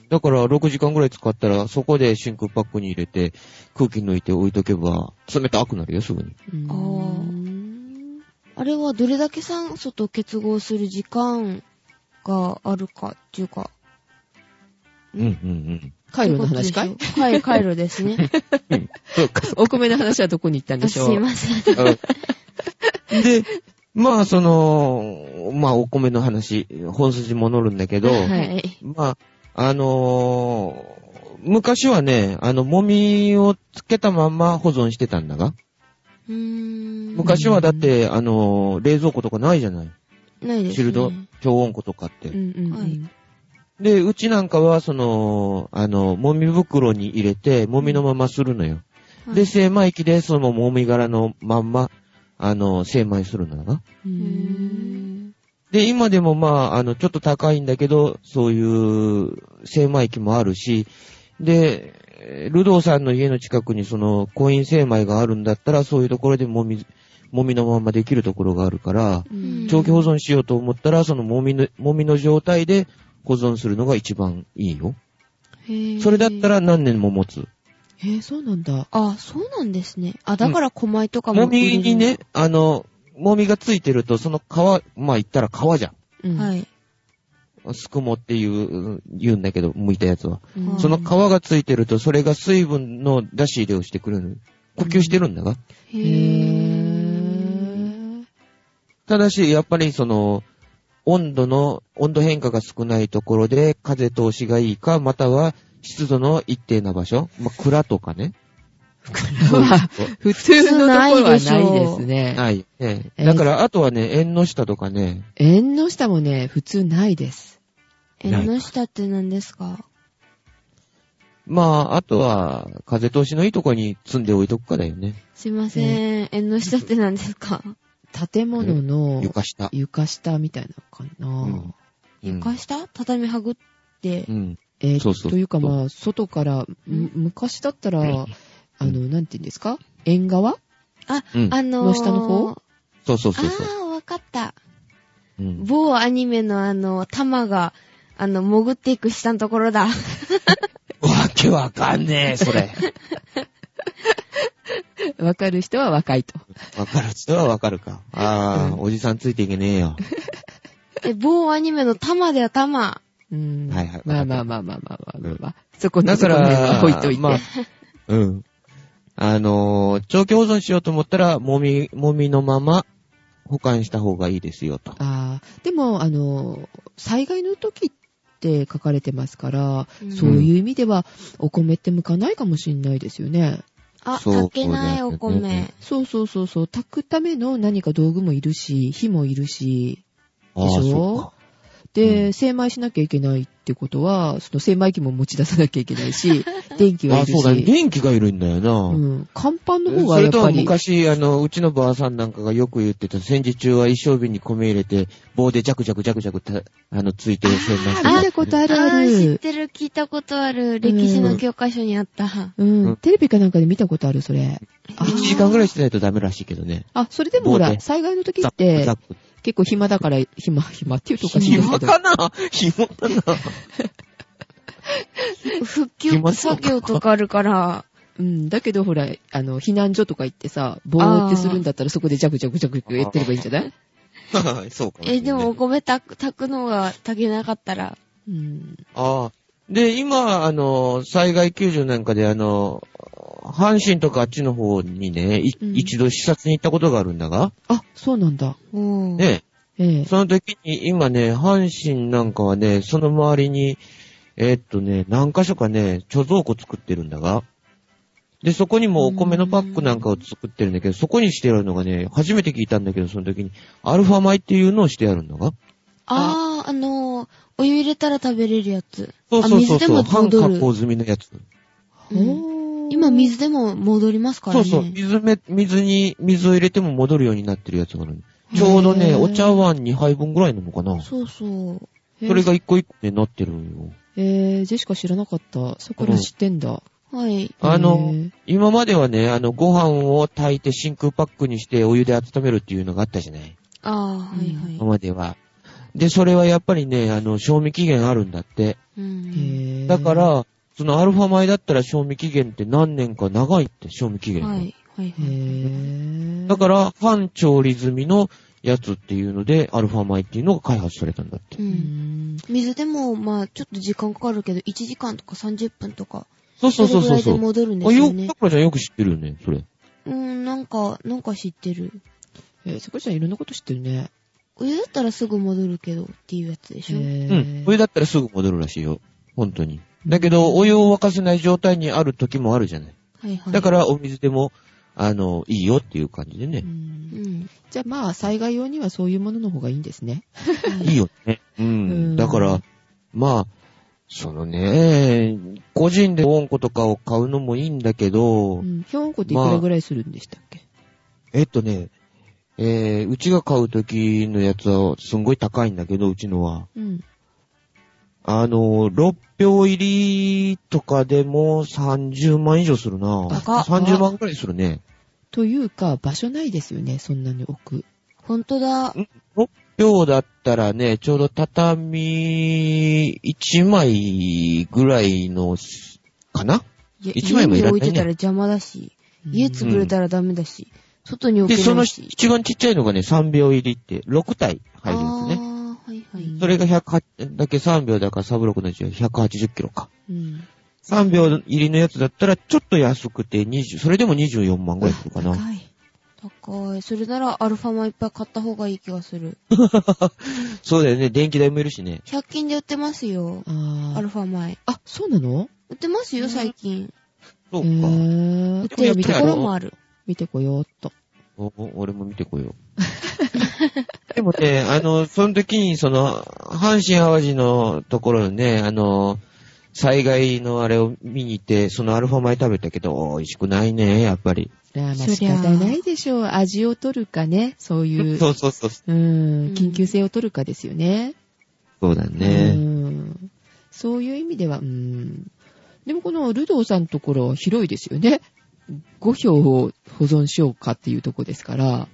Speaker 2: だから6時間ぐらい使ったら、そこで真空パックに入れて、空気抜いて置いとけば、冷たくなるよ、すぐに。
Speaker 3: うん
Speaker 1: あーあれはどれだけ酸素と結合する時間があるかっていうか。
Speaker 2: うんうんうん。
Speaker 3: 回路の話かい？
Speaker 1: どういうことでしょうはい、回路ですね。
Speaker 2: そうか。
Speaker 3: お米の話はどこに行ったんで
Speaker 1: あ
Speaker 3: しょう
Speaker 1: すいません。
Speaker 2: で、まあ、その、まあ、お米の話、本筋戻るんだけど、
Speaker 1: はい。
Speaker 2: まあ、あのー昔はね、あの、もみをつけたまんま保存してたんだが、
Speaker 1: うーん。
Speaker 2: 昔はだって、あのー冷蔵庫とかないじゃない。
Speaker 1: ないですね。
Speaker 2: チルド、超温庫とかって。
Speaker 3: うんうんうん。
Speaker 1: はい
Speaker 2: で、うちなんかは、その、あの、もみ袋に入れて、もみのままするのよ。
Speaker 1: はい
Speaker 2: で、精米機でそのもみ殻のまんま、あの、精米するんだな。
Speaker 3: う
Speaker 1: うー
Speaker 3: ん
Speaker 1: ん。
Speaker 2: で、今でもまあ、あの、ちょっと高いんだけど、そういう精米機もあるし、で、ルドーさんの家の近くにその、コイン精米があるんだったら、そういうところでもみ、もみのままできるところがあるから、
Speaker 3: うん
Speaker 2: 長期保存しようと思ったら、そのもみの、もみの状態で保存するのが一番いいよ。
Speaker 1: へー
Speaker 2: それだったら何年も持つ。
Speaker 3: へえ、そうなんだ。
Speaker 1: あ、そうなんですね。あ、だから小米とかも
Speaker 2: もみ
Speaker 1: 売れる
Speaker 2: にね、あの、もみがついてると、その皮、まあ言ったら皮じゃん。
Speaker 3: うん。。
Speaker 1: はいい。
Speaker 2: すくもっていう、言うんだけど、剥いたやつは。
Speaker 3: うん
Speaker 2: その皮がついてると、それが水分の出し入れをしてくれる。呼吸してるんだが。
Speaker 1: へ
Speaker 3: へ
Speaker 1: ぇ
Speaker 3: ぇ
Speaker 2: ただし、やっぱりその、温度の、温度変化が少ないところで風通しがいいか、または湿度の一定な場所。まあ、蔵とかね。
Speaker 3: は、普通のところはないですね。
Speaker 2: ない。ね。
Speaker 3: えー
Speaker 2: だから、あとはね、縁の下とかね、
Speaker 3: 縁の下もね、普通ないです。
Speaker 1: 縁の下って何ですか？
Speaker 2: まあ、あとは、風通しのいいところに積んでおいとくかだよね。
Speaker 1: すいません。縁の下って何ですか？
Speaker 3: 建物の
Speaker 2: 床下。
Speaker 3: 床下みたいなのかな、
Speaker 2: うんうん
Speaker 1: 床下？畳はぐって
Speaker 2: う。ん。
Speaker 3: えー
Speaker 2: そうそう
Speaker 3: というかまあ、外から、む昔だったら、あの、なんて言うんですか？縁側？
Speaker 2: うん。
Speaker 1: あのー、
Speaker 3: の下の方？
Speaker 2: そうそうそうそう。
Speaker 1: あー、わかった。
Speaker 2: うん。
Speaker 1: 某アニメのあの、玉が、あの、潜っていく下のところだ。
Speaker 2: わけわかんねえ、それ。
Speaker 3: わかる人は若いと。
Speaker 2: わかる人はわかるか。ああ、
Speaker 3: うん
Speaker 2: おじさんついていけねえよ。
Speaker 1: え、某アニメの玉だよ、玉。
Speaker 3: うん。
Speaker 2: はいはい
Speaker 3: まあまあまあまあまあまあまあ、まあ。そこの
Speaker 2: だか
Speaker 3: ところは
Speaker 2: ら、
Speaker 3: 置いといて。
Speaker 2: まあ、うん。あのー長期保存しようと思ったら、もみ、もみのまま保管した方がいいですよと。
Speaker 3: ああ、でも、あの、災害の時って書かれてますから、
Speaker 1: うん
Speaker 3: そういう意味では、お米って向かないかもしれないですよね。
Speaker 1: あ、炊けないお米
Speaker 2: ね。
Speaker 3: そうそうそうそう、炊くための何か道具もいるし、火もいるし、
Speaker 2: ああ、
Speaker 3: でしょ？で、
Speaker 2: うん
Speaker 3: 精米しなきゃいけないってことは、その精米機も持ち出さなきゃいけないし、電気が
Speaker 2: ああ、
Speaker 3: いる
Speaker 2: そうだね。
Speaker 3: し、
Speaker 2: 電気がいるんだよな。
Speaker 3: うん、乾パンの方
Speaker 2: それとは
Speaker 3: がやっぱり、
Speaker 2: 昔、あの、うちのばあさんなんかがよく言ってた、戦時中は一升瓶に米入れて、棒でジャクジャクジャクジャクた、あの、ついてる線なん
Speaker 3: あ見たことあるあ
Speaker 1: ー知っ
Speaker 3: る。
Speaker 1: てる、聞いたことある。歴史の教科書にあった。
Speaker 3: うん、
Speaker 2: うん
Speaker 3: テレビかなんかで見たことある、それ。あ
Speaker 2: 1時間ぐらいしてないとダメらしいけどね。
Speaker 3: あ、それでもほら、災害の時って
Speaker 2: ザッ、プ。
Speaker 3: 結構暇だから、暇、暇っていうとおかしいですけど。
Speaker 2: 暇かな？暇かな
Speaker 1: 復旧作業とかあるから、
Speaker 3: うん、だけどほら、あの、避難所とか行ってさ、ぼーってするんだったらそこでジャクジャクジャクジャクやってればいいんじゃない？
Speaker 2: そうかもしれない。
Speaker 1: え、でもお米炊く炊くのが炊けなかったら、
Speaker 3: うん。
Speaker 2: ああ。で、今、あの、災害救助なんかで、あの、阪神とかあっちの方にね、い
Speaker 3: うん
Speaker 2: 一度視察に行ったことがあるんだが、
Speaker 3: あ、そうなんだ。
Speaker 1: うん。
Speaker 2: ね、
Speaker 3: ええ。
Speaker 2: その時に今ね、阪神なんかはね、その周りに、えーっとね、何箇所かね、貯蔵庫作ってるんだが、で、そこにもお米のパックなんかを作ってるんだけど、そこにしてあるのがね、初めて聞いたんだけど、その時に、アルファ米っていうのをしてあるんだが。
Speaker 1: あー、あのー、お湯入れたら食べれるやつ。
Speaker 2: そうそうそうそう、
Speaker 1: あ水でも
Speaker 2: 半
Speaker 1: 戻る。
Speaker 2: 加工済みのやつ。
Speaker 1: うん今、水でも戻りますからね。
Speaker 2: そうそう、水め、水に、水を入れても戻るようになってるやつがある。ちょうどね、お茶碗2杯分ぐらいなのかな。
Speaker 1: そうそう。
Speaker 3: えー
Speaker 2: それが一個一個ね、なってるんよ。
Speaker 3: えー、ジェシカ知らなかった。そこら知ってんだ。
Speaker 1: はい。
Speaker 2: あの今まではね、あの、ご飯を炊いて真空パックにしてお湯で温めるっていうのがあったじゃない。
Speaker 1: あー、はいはい。
Speaker 2: 今までは。で、それはやっぱりね、あの、賞味期限あるんだって。だか、ら、そのアルファ米だったら賞味期限って何年か長いって、賞味期限が。
Speaker 1: はい。はい
Speaker 3: へ
Speaker 1: はい。
Speaker 3: ー
Speaker 2: だから、半調理済みのやつっていうので、アルファ米っていうのが開発されたんだって。
Speaker 1: う。
Speaker 3: うんん。
Speaker 1: 水でも、まあ、ちょっと時間かかるけど、1時間とか30分とか、
Speaker 2: そうそうそう
Speaker 1: れぐらいで
Speaker 2: そうそう。
Speaker 1: 戻るんで
Speaker 2: あ、よ、
Speaker 1: すよね
Speaker 2: さ。くらちゃんよく知ってるよね、それ。
Speaker 1: うん、なんか、なんか知ってる。
Speaker 3: えー、そこちゃんいろんなこと知ってるね。
Speaker 1: お湯だったらすぐ戻るけどっていうやつでしょ？
Speaker 2: う
Speaker 3: へ
Speaker 2: ん。
Speaker 3: ー
Speaker 2: お湯だったらすぐ戻るらしいよ。本当に。だけど、お湯を沸かせない状態にある時もあるじゃない。
Speaker 1: はいはい。
Speaker 2: だから、お水でも、あの、いいよっていう感じで
Speaker 3: う。
Speaker 2: ね。
Speaker 1: うんん。
Speaker 3: じゃあまあ、災害用にはそういうものの方がいいんですね。
Speaker 2: いいよね。う
Speaker 3: うん
Speaker 2: ん。だから、まあ、そのね、個人でウォンコとかを買うのもいいんだけど、
Speaker 3: うん。ヒョンコっていくらぐらいするんでしたっけ、
Speaker 2: えっとね、えー、うちが買う時のやつはすんごい高いんだけど、うちのは。
Speaker 3: うん。
Speaker 2: あの、6票入りとかでも30万以上するな。
Speaker 1: 高っ
Speaker 2: 30万くらいするね。
Speaker 3: というか、場所ないですよね、そんなに置く。
Speaker 1: ほんとだ。
Speaker 2: 6票だったらね、ちょうど畳1枚ぐらいの、かな？い
Speaker 1: や
Speaker 2: 一枚もいらないね
Speaker 1: 家に置いてたら邪魔だし、家潰れたらダメだし、外に置
Speaker 2: で、その。一番ちっちゃいのがね、3秒入りって、6体入るんですね。
Speaker 1: あー、はいはい。
Speaker 2: それが108、だけ3秒だからサブ6の1は180キロか。
Speaker 3: うん。
Speaker 2: 3秒入りのやつだったらちょっと安くて20、それでも24万ぐらいするかな。
Speaker 3: 高い。
Speaker 1: 高い。それならアルファ米いっぱい買った方がいい気がする。
Speaker 2: そうだよね、電気代もいるしね。
Speaker 1: 100均で売ってますよ。アルファ米。
Speaker 3: あ、そうなの？
Speaker 1: 売ってますよ、最近。
Speaker 3: へ
Speaker 2: そうか。
Speaker 1: 売
Speaker 3: ー。
Speaker 1: ってるところもある。
Speaker 3: 見てこようっと。
Speaker 2: おお俺も見てこよう。でもね、あの、その時に、その、阪神淡路のところのね、あの、災害のあれを見に行って、そのアルファ米食べたけど、美味しくないね、やっぱり。
Speaker 3: あーまあ仕方ないでしょう。味を取るかね、そういう。
Speaker 2: そうそうそう。
Speaker 3: うん、緊急性を取るかですよね。
Speaker 2: そうだ
Speaker 3: う
Speaker 2: ね。
Speaker 3: ん。そういう意味では、うん。でもこのルドーさんのところは広いですよね。5票を保存しようかっていうとこですから。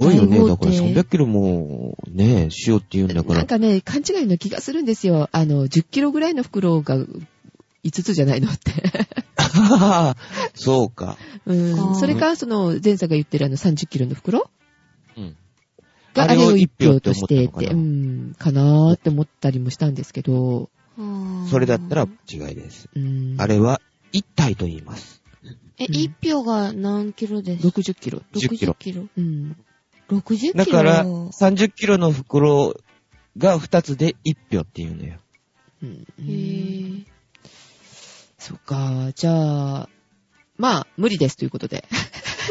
Speaker 2: すごいよね。
Speaker 1: 大
Speaker 2: だから
Speaker 1: 豪邸
Speaker 2: 300キロも、ね、塩って言うんだから。
Speaker 3: なんかね、勘違いの気がするんですよ。あの、10キロぐらいの袋が5つじゃないのって。
Speaker 2: そうか。
Speaker 3: うん。それか、その、前作が言ってるあの30キロの袋？
Speaker 2: うん。
Speaker 3: があれを1票と
Speaker 2: と
Speaker 3: してって、うん、かなーって思ったりもしたんですけど、
Speaker 2: それだったら違いです。
Speaker 3: うん。
Speaker 2: あれは、一体と言います。
Speaker 1: え、
Speaker 3: うん
Speaker 1: 1票が何キロです
Speaker 3: ？60キロ。
Speaker 2: 10キロ
Speaker 1: 60キロ。
Speaker 3: うん。
Speaker 1: 60キロ
Speaker 2: だから、30キロの袋が2つで1票っていうのよ。
Speaker 3: うん
Speaker 1: へぇ
Speaker 3: そっか、じゃあ、まあ、無理ですということで。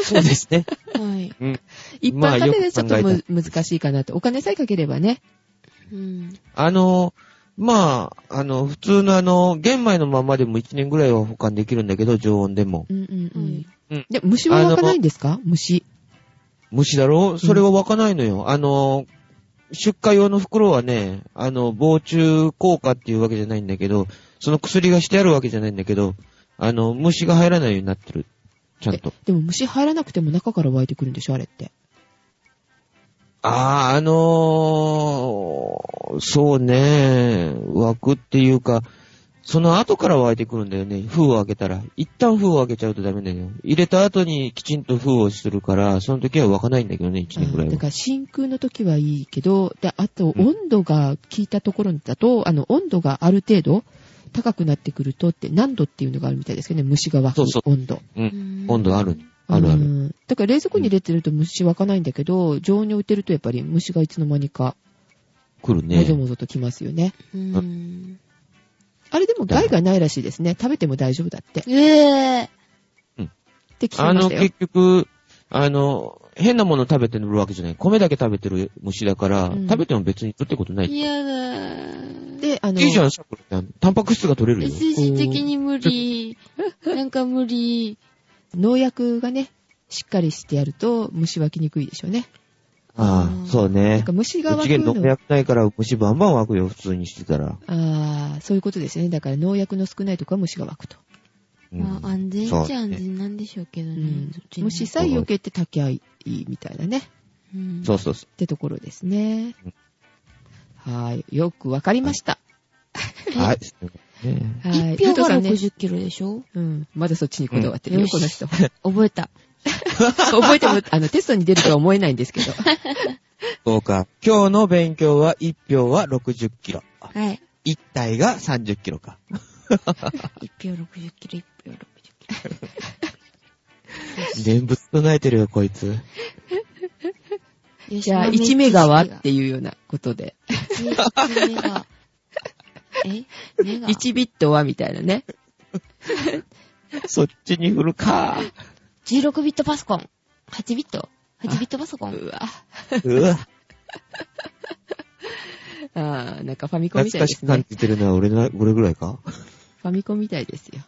Speaker 2: そうですね。
Speaker 1: はい。
Speaker 2: うん。
Speaker 3: 一
Speaker 2: まあ
Speaker 3: 般家庭でちょっとむ、難しいかなって。お金さえかければね。
Speaker 1: うん。
Speaker 2: あの、まあ、あの、普通のあの、玄米のままでも1年ぐらいは保管できるんだけど、常温でも。
Speaker 3: うんうんうん。
Speaker 1: はい
Speaker 2: うん
Speaker 3: で、虫は湧かないんですか？虫。
Speaker 2: 虫だろ？それは湧かないのよ。あの、出荷用の袋はね、あの、防虫効果っていうわけじゃないんだけど、その薬がしてあるわけじゃないんだけど、あの、虫が入らないようになってる。ちゃんと。
Speaker 3: でも虫入らなくても中から湧いてくるんでしょ？あれって。
Speaker 2: ああ、あのーそうね、湧くっていうか、その後から湧いてくるんだよね。封を開けたら。一旦封を開けちゃうとダメだよ。入れた後にきちんと封をするから、その時は湧かないんだけどね、1年ぐらいは。
Speaker 3: だから真空の時はいいけど、で、あと温度が効いたところだと、あの、温度がある程度、高くなってくるとって何度っていうのがあるみたいですけどね、虫が湧く
Speaker 2: そうそう
Speaker 3: 温度。
Speaker 2: う。
Speaker 1: うんん
Speaker 2: 温度ある。あるある。
Speaker 3: うんだから冷蔵庫に入れてると虫湧かないんだけど、常温に置いてるとやっぱり虫がいつの間にか、
Speaker 2: 来る
Speaker 3: もぞ
Speaker 2: ね。
Speaker 3: もぞときますよね。
Speaker 1: うん。
Speaker 3: あれでも害がないらしいですね。食べても大丈夫だって。っ
Speaker 1: ええ
Speaker 3: て聞き
Speaker 2: あの、
Speaker 3: ましたよ
Speaker 2: 結。局、あの、変なもの食べてるわけじゃない。米だけ食べてる虫だから、
Speaker 3: うん
Speaker 2: 食べても別にいるってことない。い
Speaker 1: 嫌だー。
Speaker 3: で、あの、
Speaker 2: いじゃん、さくらちゃん。タンパク質が取れるよ。
Speaker 1: 精神的に無理。なんか無理。
Speaker 3: 農薬がね、しっかりしてやると虫湧きにくいでしょうね。
Speaker 2: ああ、そう
Speaker 3: なん
Speaker 2: ね
Speaker 3: か。虫が
Speaker 2: うちげ
Speaker 3: 湧くの
Speaker 2: 農薬ないから虫バンバン湧くよ、普通にしてたら。
Speaker 3: ああ、そういうことですね。だから農薬の少ないところは虫が湧くと。
Speaker 2: うん
Speaker 1: まあ、安全っちゃ安
Speaker 2: ね
Speaker 1: 全なんでしょうけどね。
Speaker 3: うん
Speaker 1: そっちの
Speaker 3: 虫さえ避けて炊きゃいいみたいなね。
Speaker 1: うん
Speaker 2: そうそうそ
Speaker 3: ってところですね。はい。よくわかりました。
Speaker 2: う。はい。ね
Speaker 3: はい。
Speaker 1: 一票が
Speaker 3: 武藤さんね。
Speaker 1: 60キロでしょ？
Speaker 3: うん。まだそっちにこだわってるよ、
Speaker 1: うん
Speaker 3: この人。
Speaker 1: 覚えた。
Speaker 3: 覚えても、あの、テストに出るとは思えないんですけど。
Speaker 2: そうか。今日の勉強は1票は60キロ。
Speaker 1: はい。
Speaker 2: 1体が30キロか。
Speaker 1: 一票60キロ、一票60キ
Speaker 2: 全部唱えてるよ、こいつ。
Speaker 3: じゃあ、1メガはっていうようなことで。
Speaker 1: 1メガ。え？メガ
Speaker 3: 1ビットはみたいなね。
Speaker 2: そっちに振るか。
Speaker 1: 16ビットパソコン。8ビット ?8 ビットパソコン？
Speaker 3: うわ。
Speaker 2: うわ。
Speaker 3: あーなんかファミコンみたい
Speaker 2: 懐かしく感
Speaker 3: ですね。
Speaker 2: じてるのは俺な、俺ぐらいか？
Speaker 3: ファミコンみたいですよ。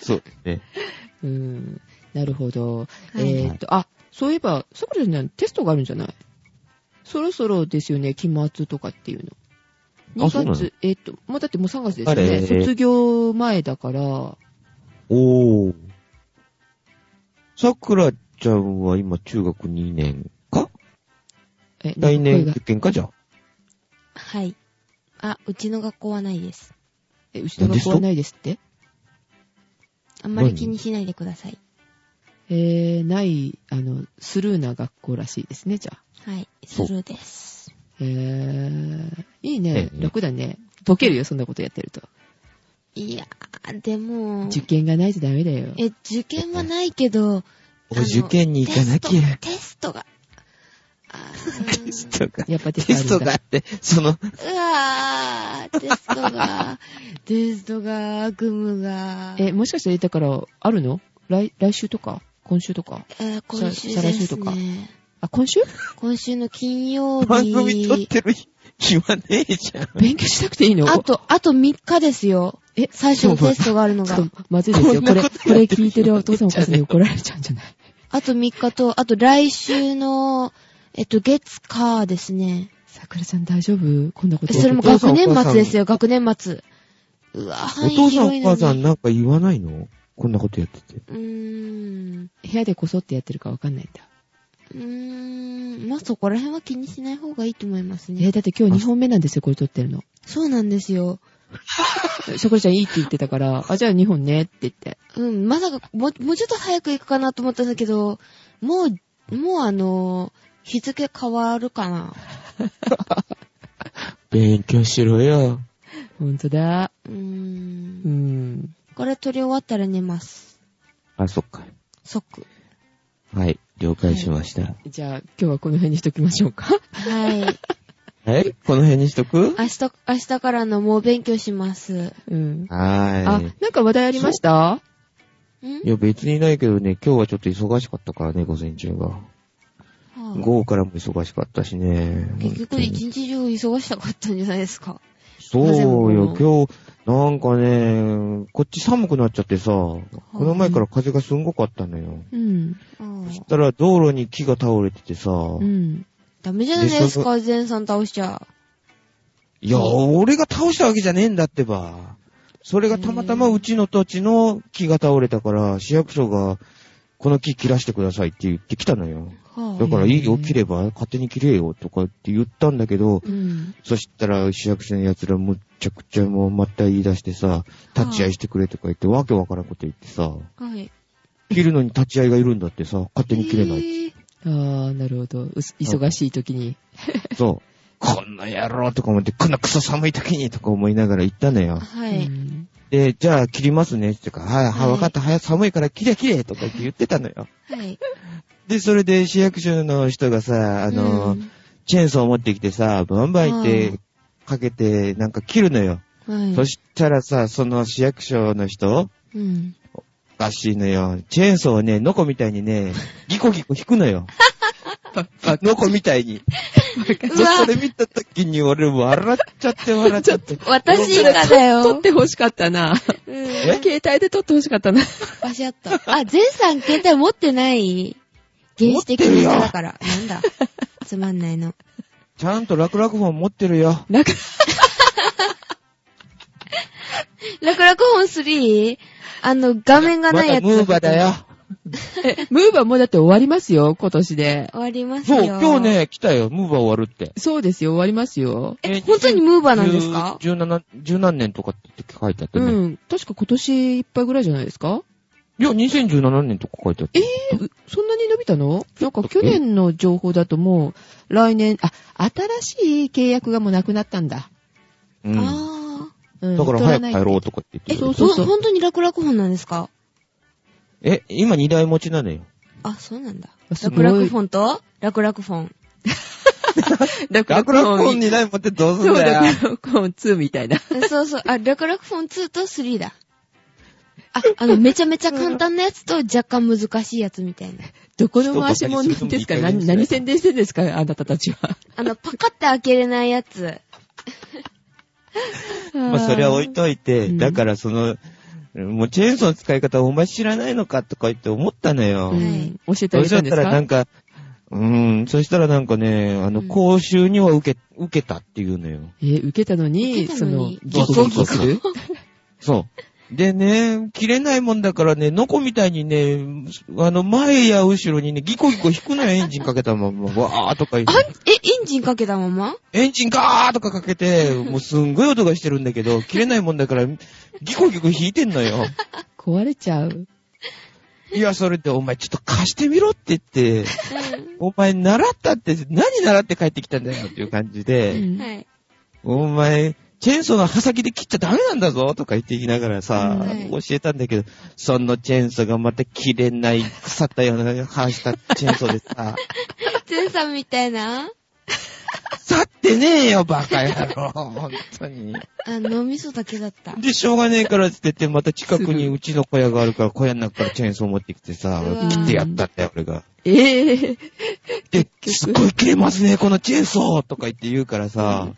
Speaker 2: そうね。
Speaker 3: うん。なるほど。
Speaker 1: はい
Speaker 3: えーっと、あ、そういえば、さくらちゃんテストがあるんじゃない？そろそろですよね、期末とかっていうの。2
Speaker 2: あそうなの？
Speaker 3: 月、えーっと、もうだってもう3月ですよね。卒業前だから、
Speaker 2: おー。さくらちゃんは今中学2年か？
Speaker 3: え、
Speaker 2: 来年受験かじゃ？あ。
Speaker 1: はい。あ、うちの学校はないです。
Speaker 3: え、うちの学校はないですって？
Speaker 1: あんまり気にしないでください。
Speaker 3: えー、ない、あの、スルーな学校らしいですね、じゃあ。
Speaker 1: はい。スルーです。
Speaker 3: えー、いいね。
Speaker 2: ええ
Speaker 3: 楽だね。ボケるよ、そんなことやってると。
Speaker 1: いやー、でも、
Speaker 3: 受験がないとダメだよ。
Speaker 1: え、受験はないけど、
Speaker 2: お受験に行かなきゃ。
Speaker 1: テストが、
Speaker 2: テストが。
Speaker 3: やっぱテ
Speaker 2: テス
Speaker 3: スト
Speaker 2: があって、その、
Speaker 1: うわー、テストが、テストが、悪夢が、
Speaker 3: え、もしかして、だから、あるの？来、来週とか？今週とか？
Speaker 1: えー今週
Speaker 3: 再
Speaker 1: です
Speaker 3: 来週とか？
Speaker 1: ね。
Speaker 3: あ、今週？
Speaker 1: 今週の金曜日。
Speaker 2: 番組撮ってる気はねえじゃん。
Speaker 3: 勉強しなくていいの？
Speaker 1: あと、あと3日ですよ。
Speaker 3: え、
Speaker 1: 最初のテストがあるのが。
Speaker 3: まずいですよ。これ、
Speaker 2: こ
Speaker 3: れ聞いてるお父さんお母さんに怒られちゃうんじゃない？
Speaker 1: あと3日と、あと来週の、えっと、月、火ですね。
Speaker 3: 桜ちゃん大丈夫？こんなこと
Speaker 1: それも
Speaker 2: お父さ
Speaker 1: 学
Speaker 2: ん
Speaker 1: 年末ですよ、学年末。うわ、
Speaker 2: お
Speaker 1: 範囲
Speaker 2: 父さんお
Speaker 1: 広いのに。
Speaker 2: 母さんなんか言わないの？こんなことやってて。
Speaker 1: うーん。
Speaker 3: 部屋でこそってやってるかわかんないんだ。
Speaker 1: うーん。まあ、そこら辺は気にしない方がいいと思います
Speaker 3: えー
Speaker 1: ね。
Speaker 3: だって今日2本目なんですよ、これ撮ってるの。
Speaker 1: そうなんですよ。
Speaker 3: 桜ちゃんいいって言ってたから、あ、じゃあ2本ねって言って。
Speaker 1: うん、まさか、もう、もうちょっと早く行くかなと思ったんだけど、もう、もうあの、日付変わるかな。
Speaker 2: 勉強しろよ。
Speaker 3: ほんとだ。
Speaker 1: うー。
Speaker 3: うんん。
Speaker 1: これ撮り終わったら寝ます。
Speaker 2: あ、そっか。
Speaker 1: 即。
Speaker 2: はい。了解しました。
Speaker 3: じゃあ、今日はこの辺にしときましょうか。
Speaker 1: はい。
Speaker 2: はい。この辺にしとく？
Speaker 1: 明日、明日からのもう勉強します。
Speaker 3: うん。あ
Speaker 2: は、ーい。
Speaker 3: なんか話題ありました？
Speaker 1: ん？
Speaker 2: いや、別にないけどね、今日はちょっと忙しかったからね、午前中が。
Speaker 1: はあ
Speaker 2: 午後からも忙しかったしね。
Speaker 1: 結局一日中忙しかったんじゃないですか。
Speaker 2: そうよ、今日、なんかね、こっち寒くなっちゃってさ、この前から風がすんごかったのよ。
Speaker 3: うん。
Speaker 2: そしたら道路に木が倒れててさ、
Speaker 3: うん。
Speaker 1: ダメじゃない？です
Speaker 2: で
Speaker 1: か、前さん倒しちゃ。
Speaker 2: いや、俺が倒したわけじゃねえんだってば。それがたまたまうちの土地の木が倒れたから、市役所が、この木切らしてくださいって言ってきたのよ。
Speaker 1: は
Speaker 2: だからいいよ、切れば、勝手に切れよ、とかって言ったんだけど、
Speaker 3: うん。
Speaker 2: そしたら市役所の奴らむっちゃくちゃもうまた言い出してさ、立ち会いしてくれとか言って、わけわからんこと言ってさ、
Speaker 1: あはい。
Speaker 2: 切るのに立ち会いがいるんだってさ、勝手に切れない。
Speaker 1: い。
Speaker 3: あー、なるほど。忙しい時に。
Speaker 2: そう。こんな野郎とか思って、こんなクソ寒い時にとか思いながら行ったのよ。
Speaker 1: はい。
Speaker 3: うん
Speaker 2: で、じゃあ切りますねってから、はい、はい、
Speaker 1: はい
Speaker 2: わかった、早寒いから切れ切れとか言って言ってたのよ。
Speaker 1: はい。
Speaker 2: で、それで市役所の人がさ、あの、
Speaker 1: うん
Speaker 2: チェーンソーを持ってきてさ、バンバン行っ
Speaker 1: は
Speaker 2: て、かけて、なんか切るのよ。
Speaker 1: はい。
Speaker 2: そしたらさ、その市役所の人、
Speaker 1: うん。
Speaker 2: おかしいのよ。チェーンソーをね、ノコみたいにね、ギコギコ引くのよ。ノコみたいに。それ見た時に俺笑っちゃって笑っちゃって。
Speaker 1: 私以下だよ。
Speaker 3: 撮って欲しかったな。
Speaker 1: うん。
Speaker 3: 携帯で撮って欲しかったな。
Speaker 1: バシャッと。あ、ゼンさん携帯持ってない？原始的な人だから。なんだ？つまんないの。
Speaker 2: ちゃんとラクラクフォン持ってるよ。
Speaker 3: なんか、
Speaker 1: ラクラクフォン 3? あの、画面がないやつ。
Speaker 2: まだムーバだよ。
Speaker 3: えムーバーもうだって終わりますよ、今年で。
Speaker 1: 終わります
Speaker 2: そう、
Speaker 1: よ。
Speaker 2: 今日。ね、来たよ。ムーバー終わるって。
Speaker 3: そうですよ、終わりますよ。
Speaker 1: え、本当にムーバーなんですか？
Speaker 2: 十七、十何年とかって書いてあってね。
Speaker 3: うん。確か今年いっぱいぐらいじゃないですか？
Speaker 2: いや、2017年とか書いてあって。
Speaker 3: えうそんなに伸びたの？なんか去年の情報だともう、来年、あ、新しい契約がもうなくなったんだ。
Speaker 2: うん。
Speaker 1: あ
Speaker 3: うん
Speaker 2: だから早く帰ろうとかって言って
Speaker 1: ー。え、
Speaker 2: る
Speaker 3: そうそうそう
Speaker 1: 本当にラクラクフォンなんですか？
Speaker 2: え、今二台持ちなのよ。
Speaker 1: あ、そうなんだ。
Speaker 3: すごい
Speaker 1: ラクラクフォンと？ラクラクフォン。
Speaker 3: ラク
Speaker 2: ラクラクフォン二台持ってどうすんだよ。
Speaker 3: ラクラクフォン2みたいな。
Speaker 1: そうそう。あ、ラクラクフォン2と3だ。あ、あの、めちゃめちゃ簡単なやつと若干難しいやつみたいな。
Speaker 3: どこの回し物ですか？何、何宣伝してんですか？あなたたちは。
Speaker 1: あの、パカって開けれないやつ。
Speaker 2: まあ、それは置いといて、
Speaker 3: うん
Speaker 2: だからその、もうチェーンソーの使い方お前知らないのかとか言って思ったのよ。
Speaker 3: う
Speaker 1: はい
Speaker 3: ん教えてあ
Speaker 2: そしたた
Speaker 3: げんですか？ら
Speaker 2: なんか、うん、そしたらなんかね、あの、
Speaker 1: うん
Speaker 2: 講習には受け、受けたっていうのよ。
Speaker 3: えー受けたのに、そのギコギコする？
Speaker 2: そう。でね、切れないもんだからね、ノコみたいにね、あの、前や後ろにね、ギコギコ引くのよ、エンジンかけたまま、わーとか言って
Speaker 1: あ、え、エンジンかけたまま？
Speaker 2: エンジンガーとかかけて、もうすんごい音がしてるんだけど、切れないもんだから、ギコギコ引いてんのよ。
Speaker 3: 壊れちゃう。
Speaker 2: いや、それでお前ちょっと貸してみろって言って、
Speaker 1: う
Speaker 2: お前習ったって、何習って帰ってきたんだよっていう感じ
Speaker 3: う
Speaker 2: で、
Speaker 3: ん
Speaker 1: ん。はい。
Speaker 2: お前、チェーンソーの刃先で切っちゃダメなんだぞとか言って言いながらさ、
Speaker 1: はい。
Speaker 2: 教えたんだけど、そのチェーンソーがまた切れない、腐ったような刃したチェーンソーでさ、
Speaker 1: ゼンさんみたいな？
Speaker 2: 腐ってねえよ、バカ野郎、本当に。
Speaker 1: あ、脳みそだけだった。
Speaker 2: で、しょうがねえからって言って、また近くにうちの小屋があるから、小屋の中からチェーンソー持ってきてさ切ってやったんだよ、俺が。
Speaker 3: ええ
Speaker 2: で、すっごい切れますね、このチェーンソーとか言って言うからさ、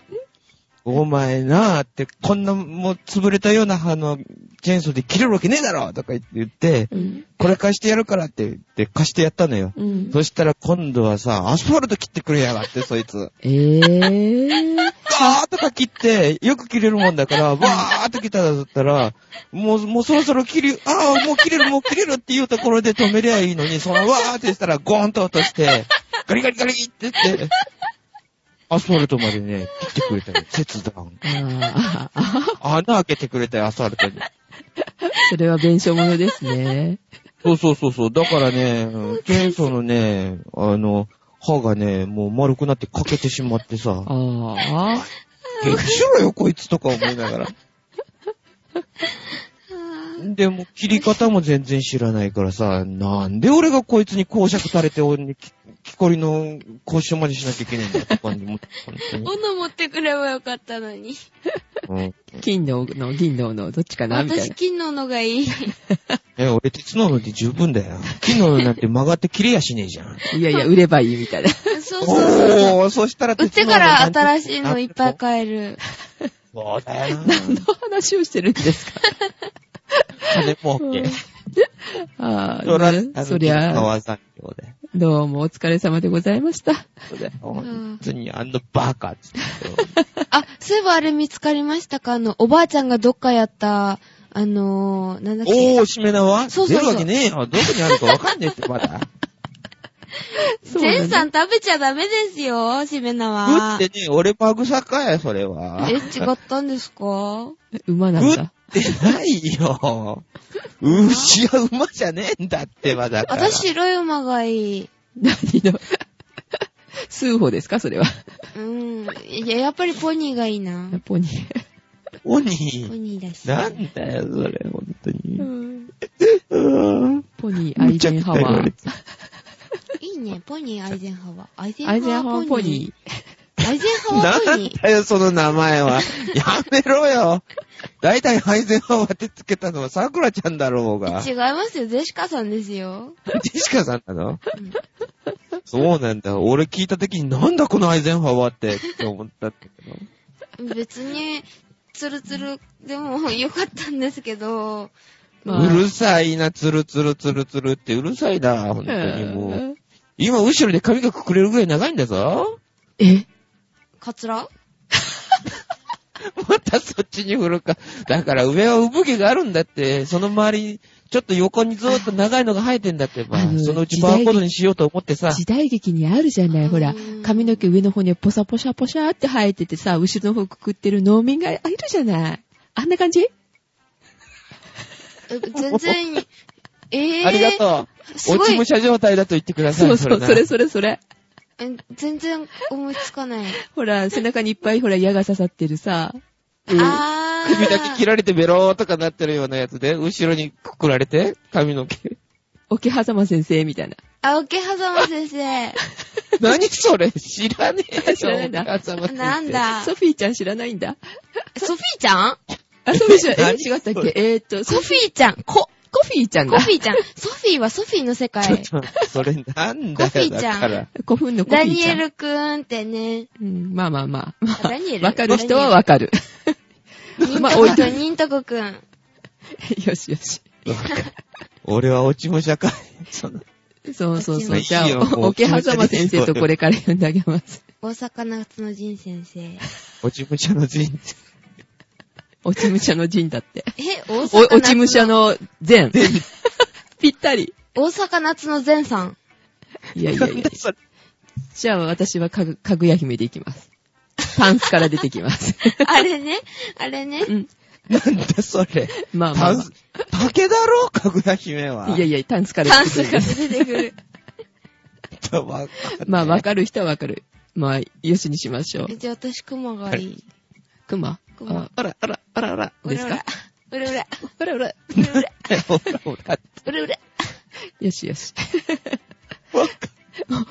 Speaker 2: お前なあって、こんなもう潰れたようなあの、チェーンソーで切れるわけねえだろとか言って
Speaker 3: うん。
Speaker 2: これ貸してやるからって言って貸してやったのよ。
Speaker 3: うん。
Speaker 2: そしたら今度はさ、アスファルト切ってくれやがって、そいつ。
Speaker 3: ええ
Speaker 2: ガーとか切って、よく切れるもんだから、わーっと切ったらだったら、もう、もうそろそろ切り、ああ、もう切れる、もう切れるっていうところで止めりゃいいのに、そのわーってしたらゴーンと落として、ガリガリガリって言って、アスファルトまでね、切ってくれたよ。切断。
Speaker 3: ああ、
Speaker 2: 穴開けてくれたよ、アスファルトに。
Speaker 3: それは弁償者ですね。
Speaker 2: そうそうそうそう。だからね、チェーンソーのね、あの、歯がね、もう丸くなって欠けてしまってさ、
Speaker 3: ああ。
Speaker 2: 激しろよ、こいつとか思いながら。でも、切り方も全然知らないからさ、なんで俺がこいつに公爵されて、俺にき木こりの交渉までしなきゃいけないんだとか思って、本当に。
Speaker 1: 斧持ってくればよかったのに。
Speaker 2: うん。
Speaker 3: 金のの、銀のの、どっちかな？みたい
Speaker 1: 私、
Speaker 3: な。
Speaker 1: 金ののがいい。
Speaker 2: え、俺鉄のので十分だよ。木のなんて曲がって切れやしねえじゃん。
Speaker 3: いやいや、売ればいいみたいな。
Speaker 1: そうそうそうそ
Speaker 2: したら
Speaker 1: 売ってから新しいのいっぱい買える。
Speaker 2: そうだよ。
Speaker 3: 何の話をしてるんですか？
Speaker 2: 金儲け。
Speaker 3: ああ、そりゃ、
Speaker 2: 川産業で。
Speaker 3: どうもお疲れ様でございました。
Speaker 2: そうだよ。本当にあのバカっつって。
Speaker 1: あ、そういえばあれ見つかりましたか？あの、おばあちゃんがどっかやった、あのー、なんだっけ？
Speaker 2: おー、しめ縄？
Speaker 1: そうそうそう
Speaker 2: 出るわけねえよ。どこにあるかわかんねえって、まだ。
Speaker 1: ゼンさん食べちゃダメですよ、しめ
Speaker 2: 食
Speaker 1: 縄。
Speaker 2: ってね、俺パグサかや、それは。
Speaker 1: え、違ったんですか？
Speaker 3: 馬なんだ。
Speaker 2: 食ってないよ。牛は馬じゃねえんだって、まだから。
Speaker 1: 私、白い馬がいい。
Speaker 3: 何の、数歩ですかそれは。
Speaker 1: うん。いや、やっぱりポニーがいいな。
Speaker 3: ポニー。
Speaker 2: ポニ
Speaker 1: ポ
Speaker 2: ー。
Speaker 1: ニーだし。
Speaker 2: なんだよ、それ、ほんとに。
Speaker 3: うん
Speaker 2: うん
Speaker 3: ポニー、アイゼンハワー。
Speaker 1: いいね、ポニー、アイゼンハワー。アイゼン
Speaker 3: アイゼンハ
Speaker 1: ハワー
Speaker 3: ポニ
Speaker 1: ポニー。アイゼンハワーポ
Speaker 2: なん
Speaker 1: ニー。
Speaker 2: だよ、その名前は。やめろよ。だいたいアイゼンハワーってつけたのはさくらちゃんだろうが。
Speaker 1: 違いますよ、ゼシカさんですよ。
Speaker 2: ジェシカさんなの？
Speaker 1: うん
Speaker 2: そうなんだ。俺聞いた時になんだこのアイゼンハワーってって思ったんだけど。
Speaker 1: 別に、ツルツルでもよかったんですけど、
Speaker 3: まあ
Speaker 2: うるさいな、ツルツルツルツルってうるさいな、本当にもう。今、後ろで髪がくくれるぐらい長いんだぞ。
Speaker 3: え？
Speaker 1: カツラ？
Speaker 2: またそっちに振るか。だから上は産毛があるんだって、その周り、ちょっと横にずーっと長いのが生えてんだってば
Speaker 3: あの、
Speaker 2: そのうちバーコードにしようと思ってさ。
Speaker 3: 時代劇にあるじゃない、ほら
Speaker 1: うん。
Speaker 3: 髪の毛上の方にポサポシャポシャって生えててさ、後ろの方くくってる農民がいるじゃない？あんな感じ？
Speaker 1: え全然、えぇ、
Speaker 2: ありがとう。
Speaker 1: すごい
Speaker 2: 落ち武者状態だと言ってください。
Speaker 3: そうそう、
Speaker 2: な
Speaker 3: それそれそれ。
Speaker 1: え全然思いつかない。
Speaker 3: ほら、背中にいっぱいほら矢が刺さってるさ。うん
Speaker 1: あー。
Speaker 2: 首だけ切られてベローとかなってるようなやつで、後ろにくくられて、髪の毛。
Speaker 3: 桶狭間先生みたいな。
Speaker 1: 青木はざま先生。
Speaker 2: 何それ？知らねえよ。
Speaker 3: 知らないんだ
Speaker 1: なんだ？
Speaker 3: ソフィーちゃん知らないんだ。
Speaker 1: ソフィーちゃん？
Speaker 3: あ、ソフィーちゃん、え、
Speaker 2: 何
Speaker 3: 違ったっけ？えーっと、ソ
Speaker 1: ソフィーちゃん。コ、
Speaker 3: コフィーちゃんだ。
Speaker 1: コフィーちゃん。ソフィーはソフィーの世界。
Speaker 2: ちょっと、それなんだよ。
Speaker 1: コフィーちゃん
Speaker 3: のコフィ
Speaker 1: ダ
Speaker 3: ーちゃん。
Speaker 1: ニエルくんってね。
Speaker 3: うん、まあまあまあ。ま
Speaker 1: あダニエル
Speaker 3: わかる人はわかる。まあ、
Speaker 1: ニント
Speaker 3: 置いと
Speaker 1: ニントコくん。
Speaker 3: よしよし。
Speaker 2: 俺は落ち武者か。その
Speaker 3: そうそうそう。じゃあ、桶狭間先生とこれから呼んであげます。
Speaker 1: 大阪夏の陣先生。
Speaker 2: 落ち武者の人生。
Speaker 3: 落ち武者の陣だって。
Speaker 1: え、大
Speaker 3: お
Speaker 1: 阪夏の。
Speaker 3: 落ち武者の前。ぴったり。
Speaker 1: 大阪夏の前さん。
Speaker 3: いやいやいや。じゃあ私はかぐ、かぐや姫でいきます。パンツから出てきます。
Speaker 1: あれね、あれね。
Speaker 3: うん。
Speaker 2: なんだそれ。
Speaker 3: まあまあま
Speaker 2: タンス、竹だろかぐや姫は。
Speaker 3: あ。いやいや、タンツから
Speaker 1: タンスが
Speaker 3: 出てくる。
Speaker 1: 出てくる。
Speaker 2: ちょっとわかんない
Speaker 3: まあ、わかる人はわかる。まあ、よしにしましょう。
Speaker 1: じゃあ私、クマがいい。
Speaker 3: クマ
Speaker 1: クマ
Speaker 3: ああら、あら、あら、あら、
Speaker 1: うらうら
Speaker 3: ですか？
Speaker 1: うらうら。
Speaker 3: あら、あら。
Speaker 1: うらうら。
Speaker 2: ほらほら
Speaker 1: うらうら。
Speaker 3: よしよし。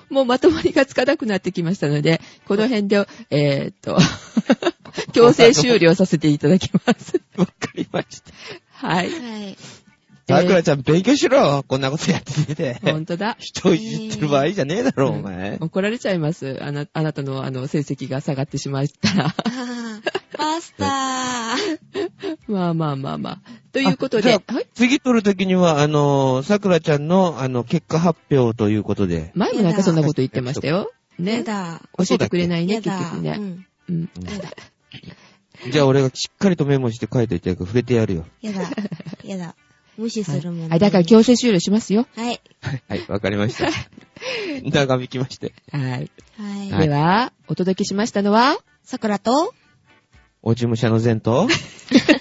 Speaker 3: もうまとまりがつかなくなってきましたので、この辺で、えーっと、強制終了させていただきます。
Speaker 2: わかりました。
Speaker 3: はい。
Speaker 1: はい。
Speaker 2: さくらちゃん勉強しろ。こんなことやってて。
Speaker 3: ほんとだ。
Speaker 2: 人をいじってる場合じゃねえだろ、お前。
Speaker 3: 怒られちゃいます。あな、あなたのあの、成績が下がってしまったら。
Speaker 1: あーパスター。
Speaker 3: まあまあまあまあ。ということで、はい。
Speaker 2: 次撮るときには、あの、さくらちゃんの、あの、結果発表ということで。
Speaker 3: 前もなんかそんなこと言ってましたよ。
Speaker 1: や
Speaker 3: ね。
Speaker 1: だ。
Speaker 3: 教えてくれないね。結局ね。
Speaker 1: うん。
Speaker 3: うん。
Speaker 2: じゃあ俺がしっかりとメモして書いといて、触れてやるよ。
Speaker 1: やだ。やだ。無視するもんね。
Speaker 3: はい、だから強制終了しますよ。
Speaker 1: はい。
Speaker 2: はい、わかりました。長引きまして。
Speaker 3: はい。
Speaker 1: はい。
Speaker 3: では、お届けしましたのは、
Speaker 1: 桜と、
Speaker 2: 落ち武者の前と、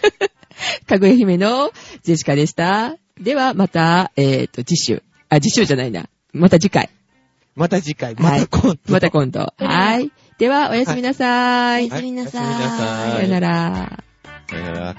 Speaker 3: かぐや姫のジェシカでした。では、また、えっ、と、次週。あ、次週じゃないな。また次回。
Speaker 2: また次回、また今度。
Speaker 3: また今度。はい。では、おやすみなさい。
Speaker 1: おやすみなさ
Speaker 2: はいおやすみなさ
Speaker 3: さよなら。
Speaker 2: さよなら。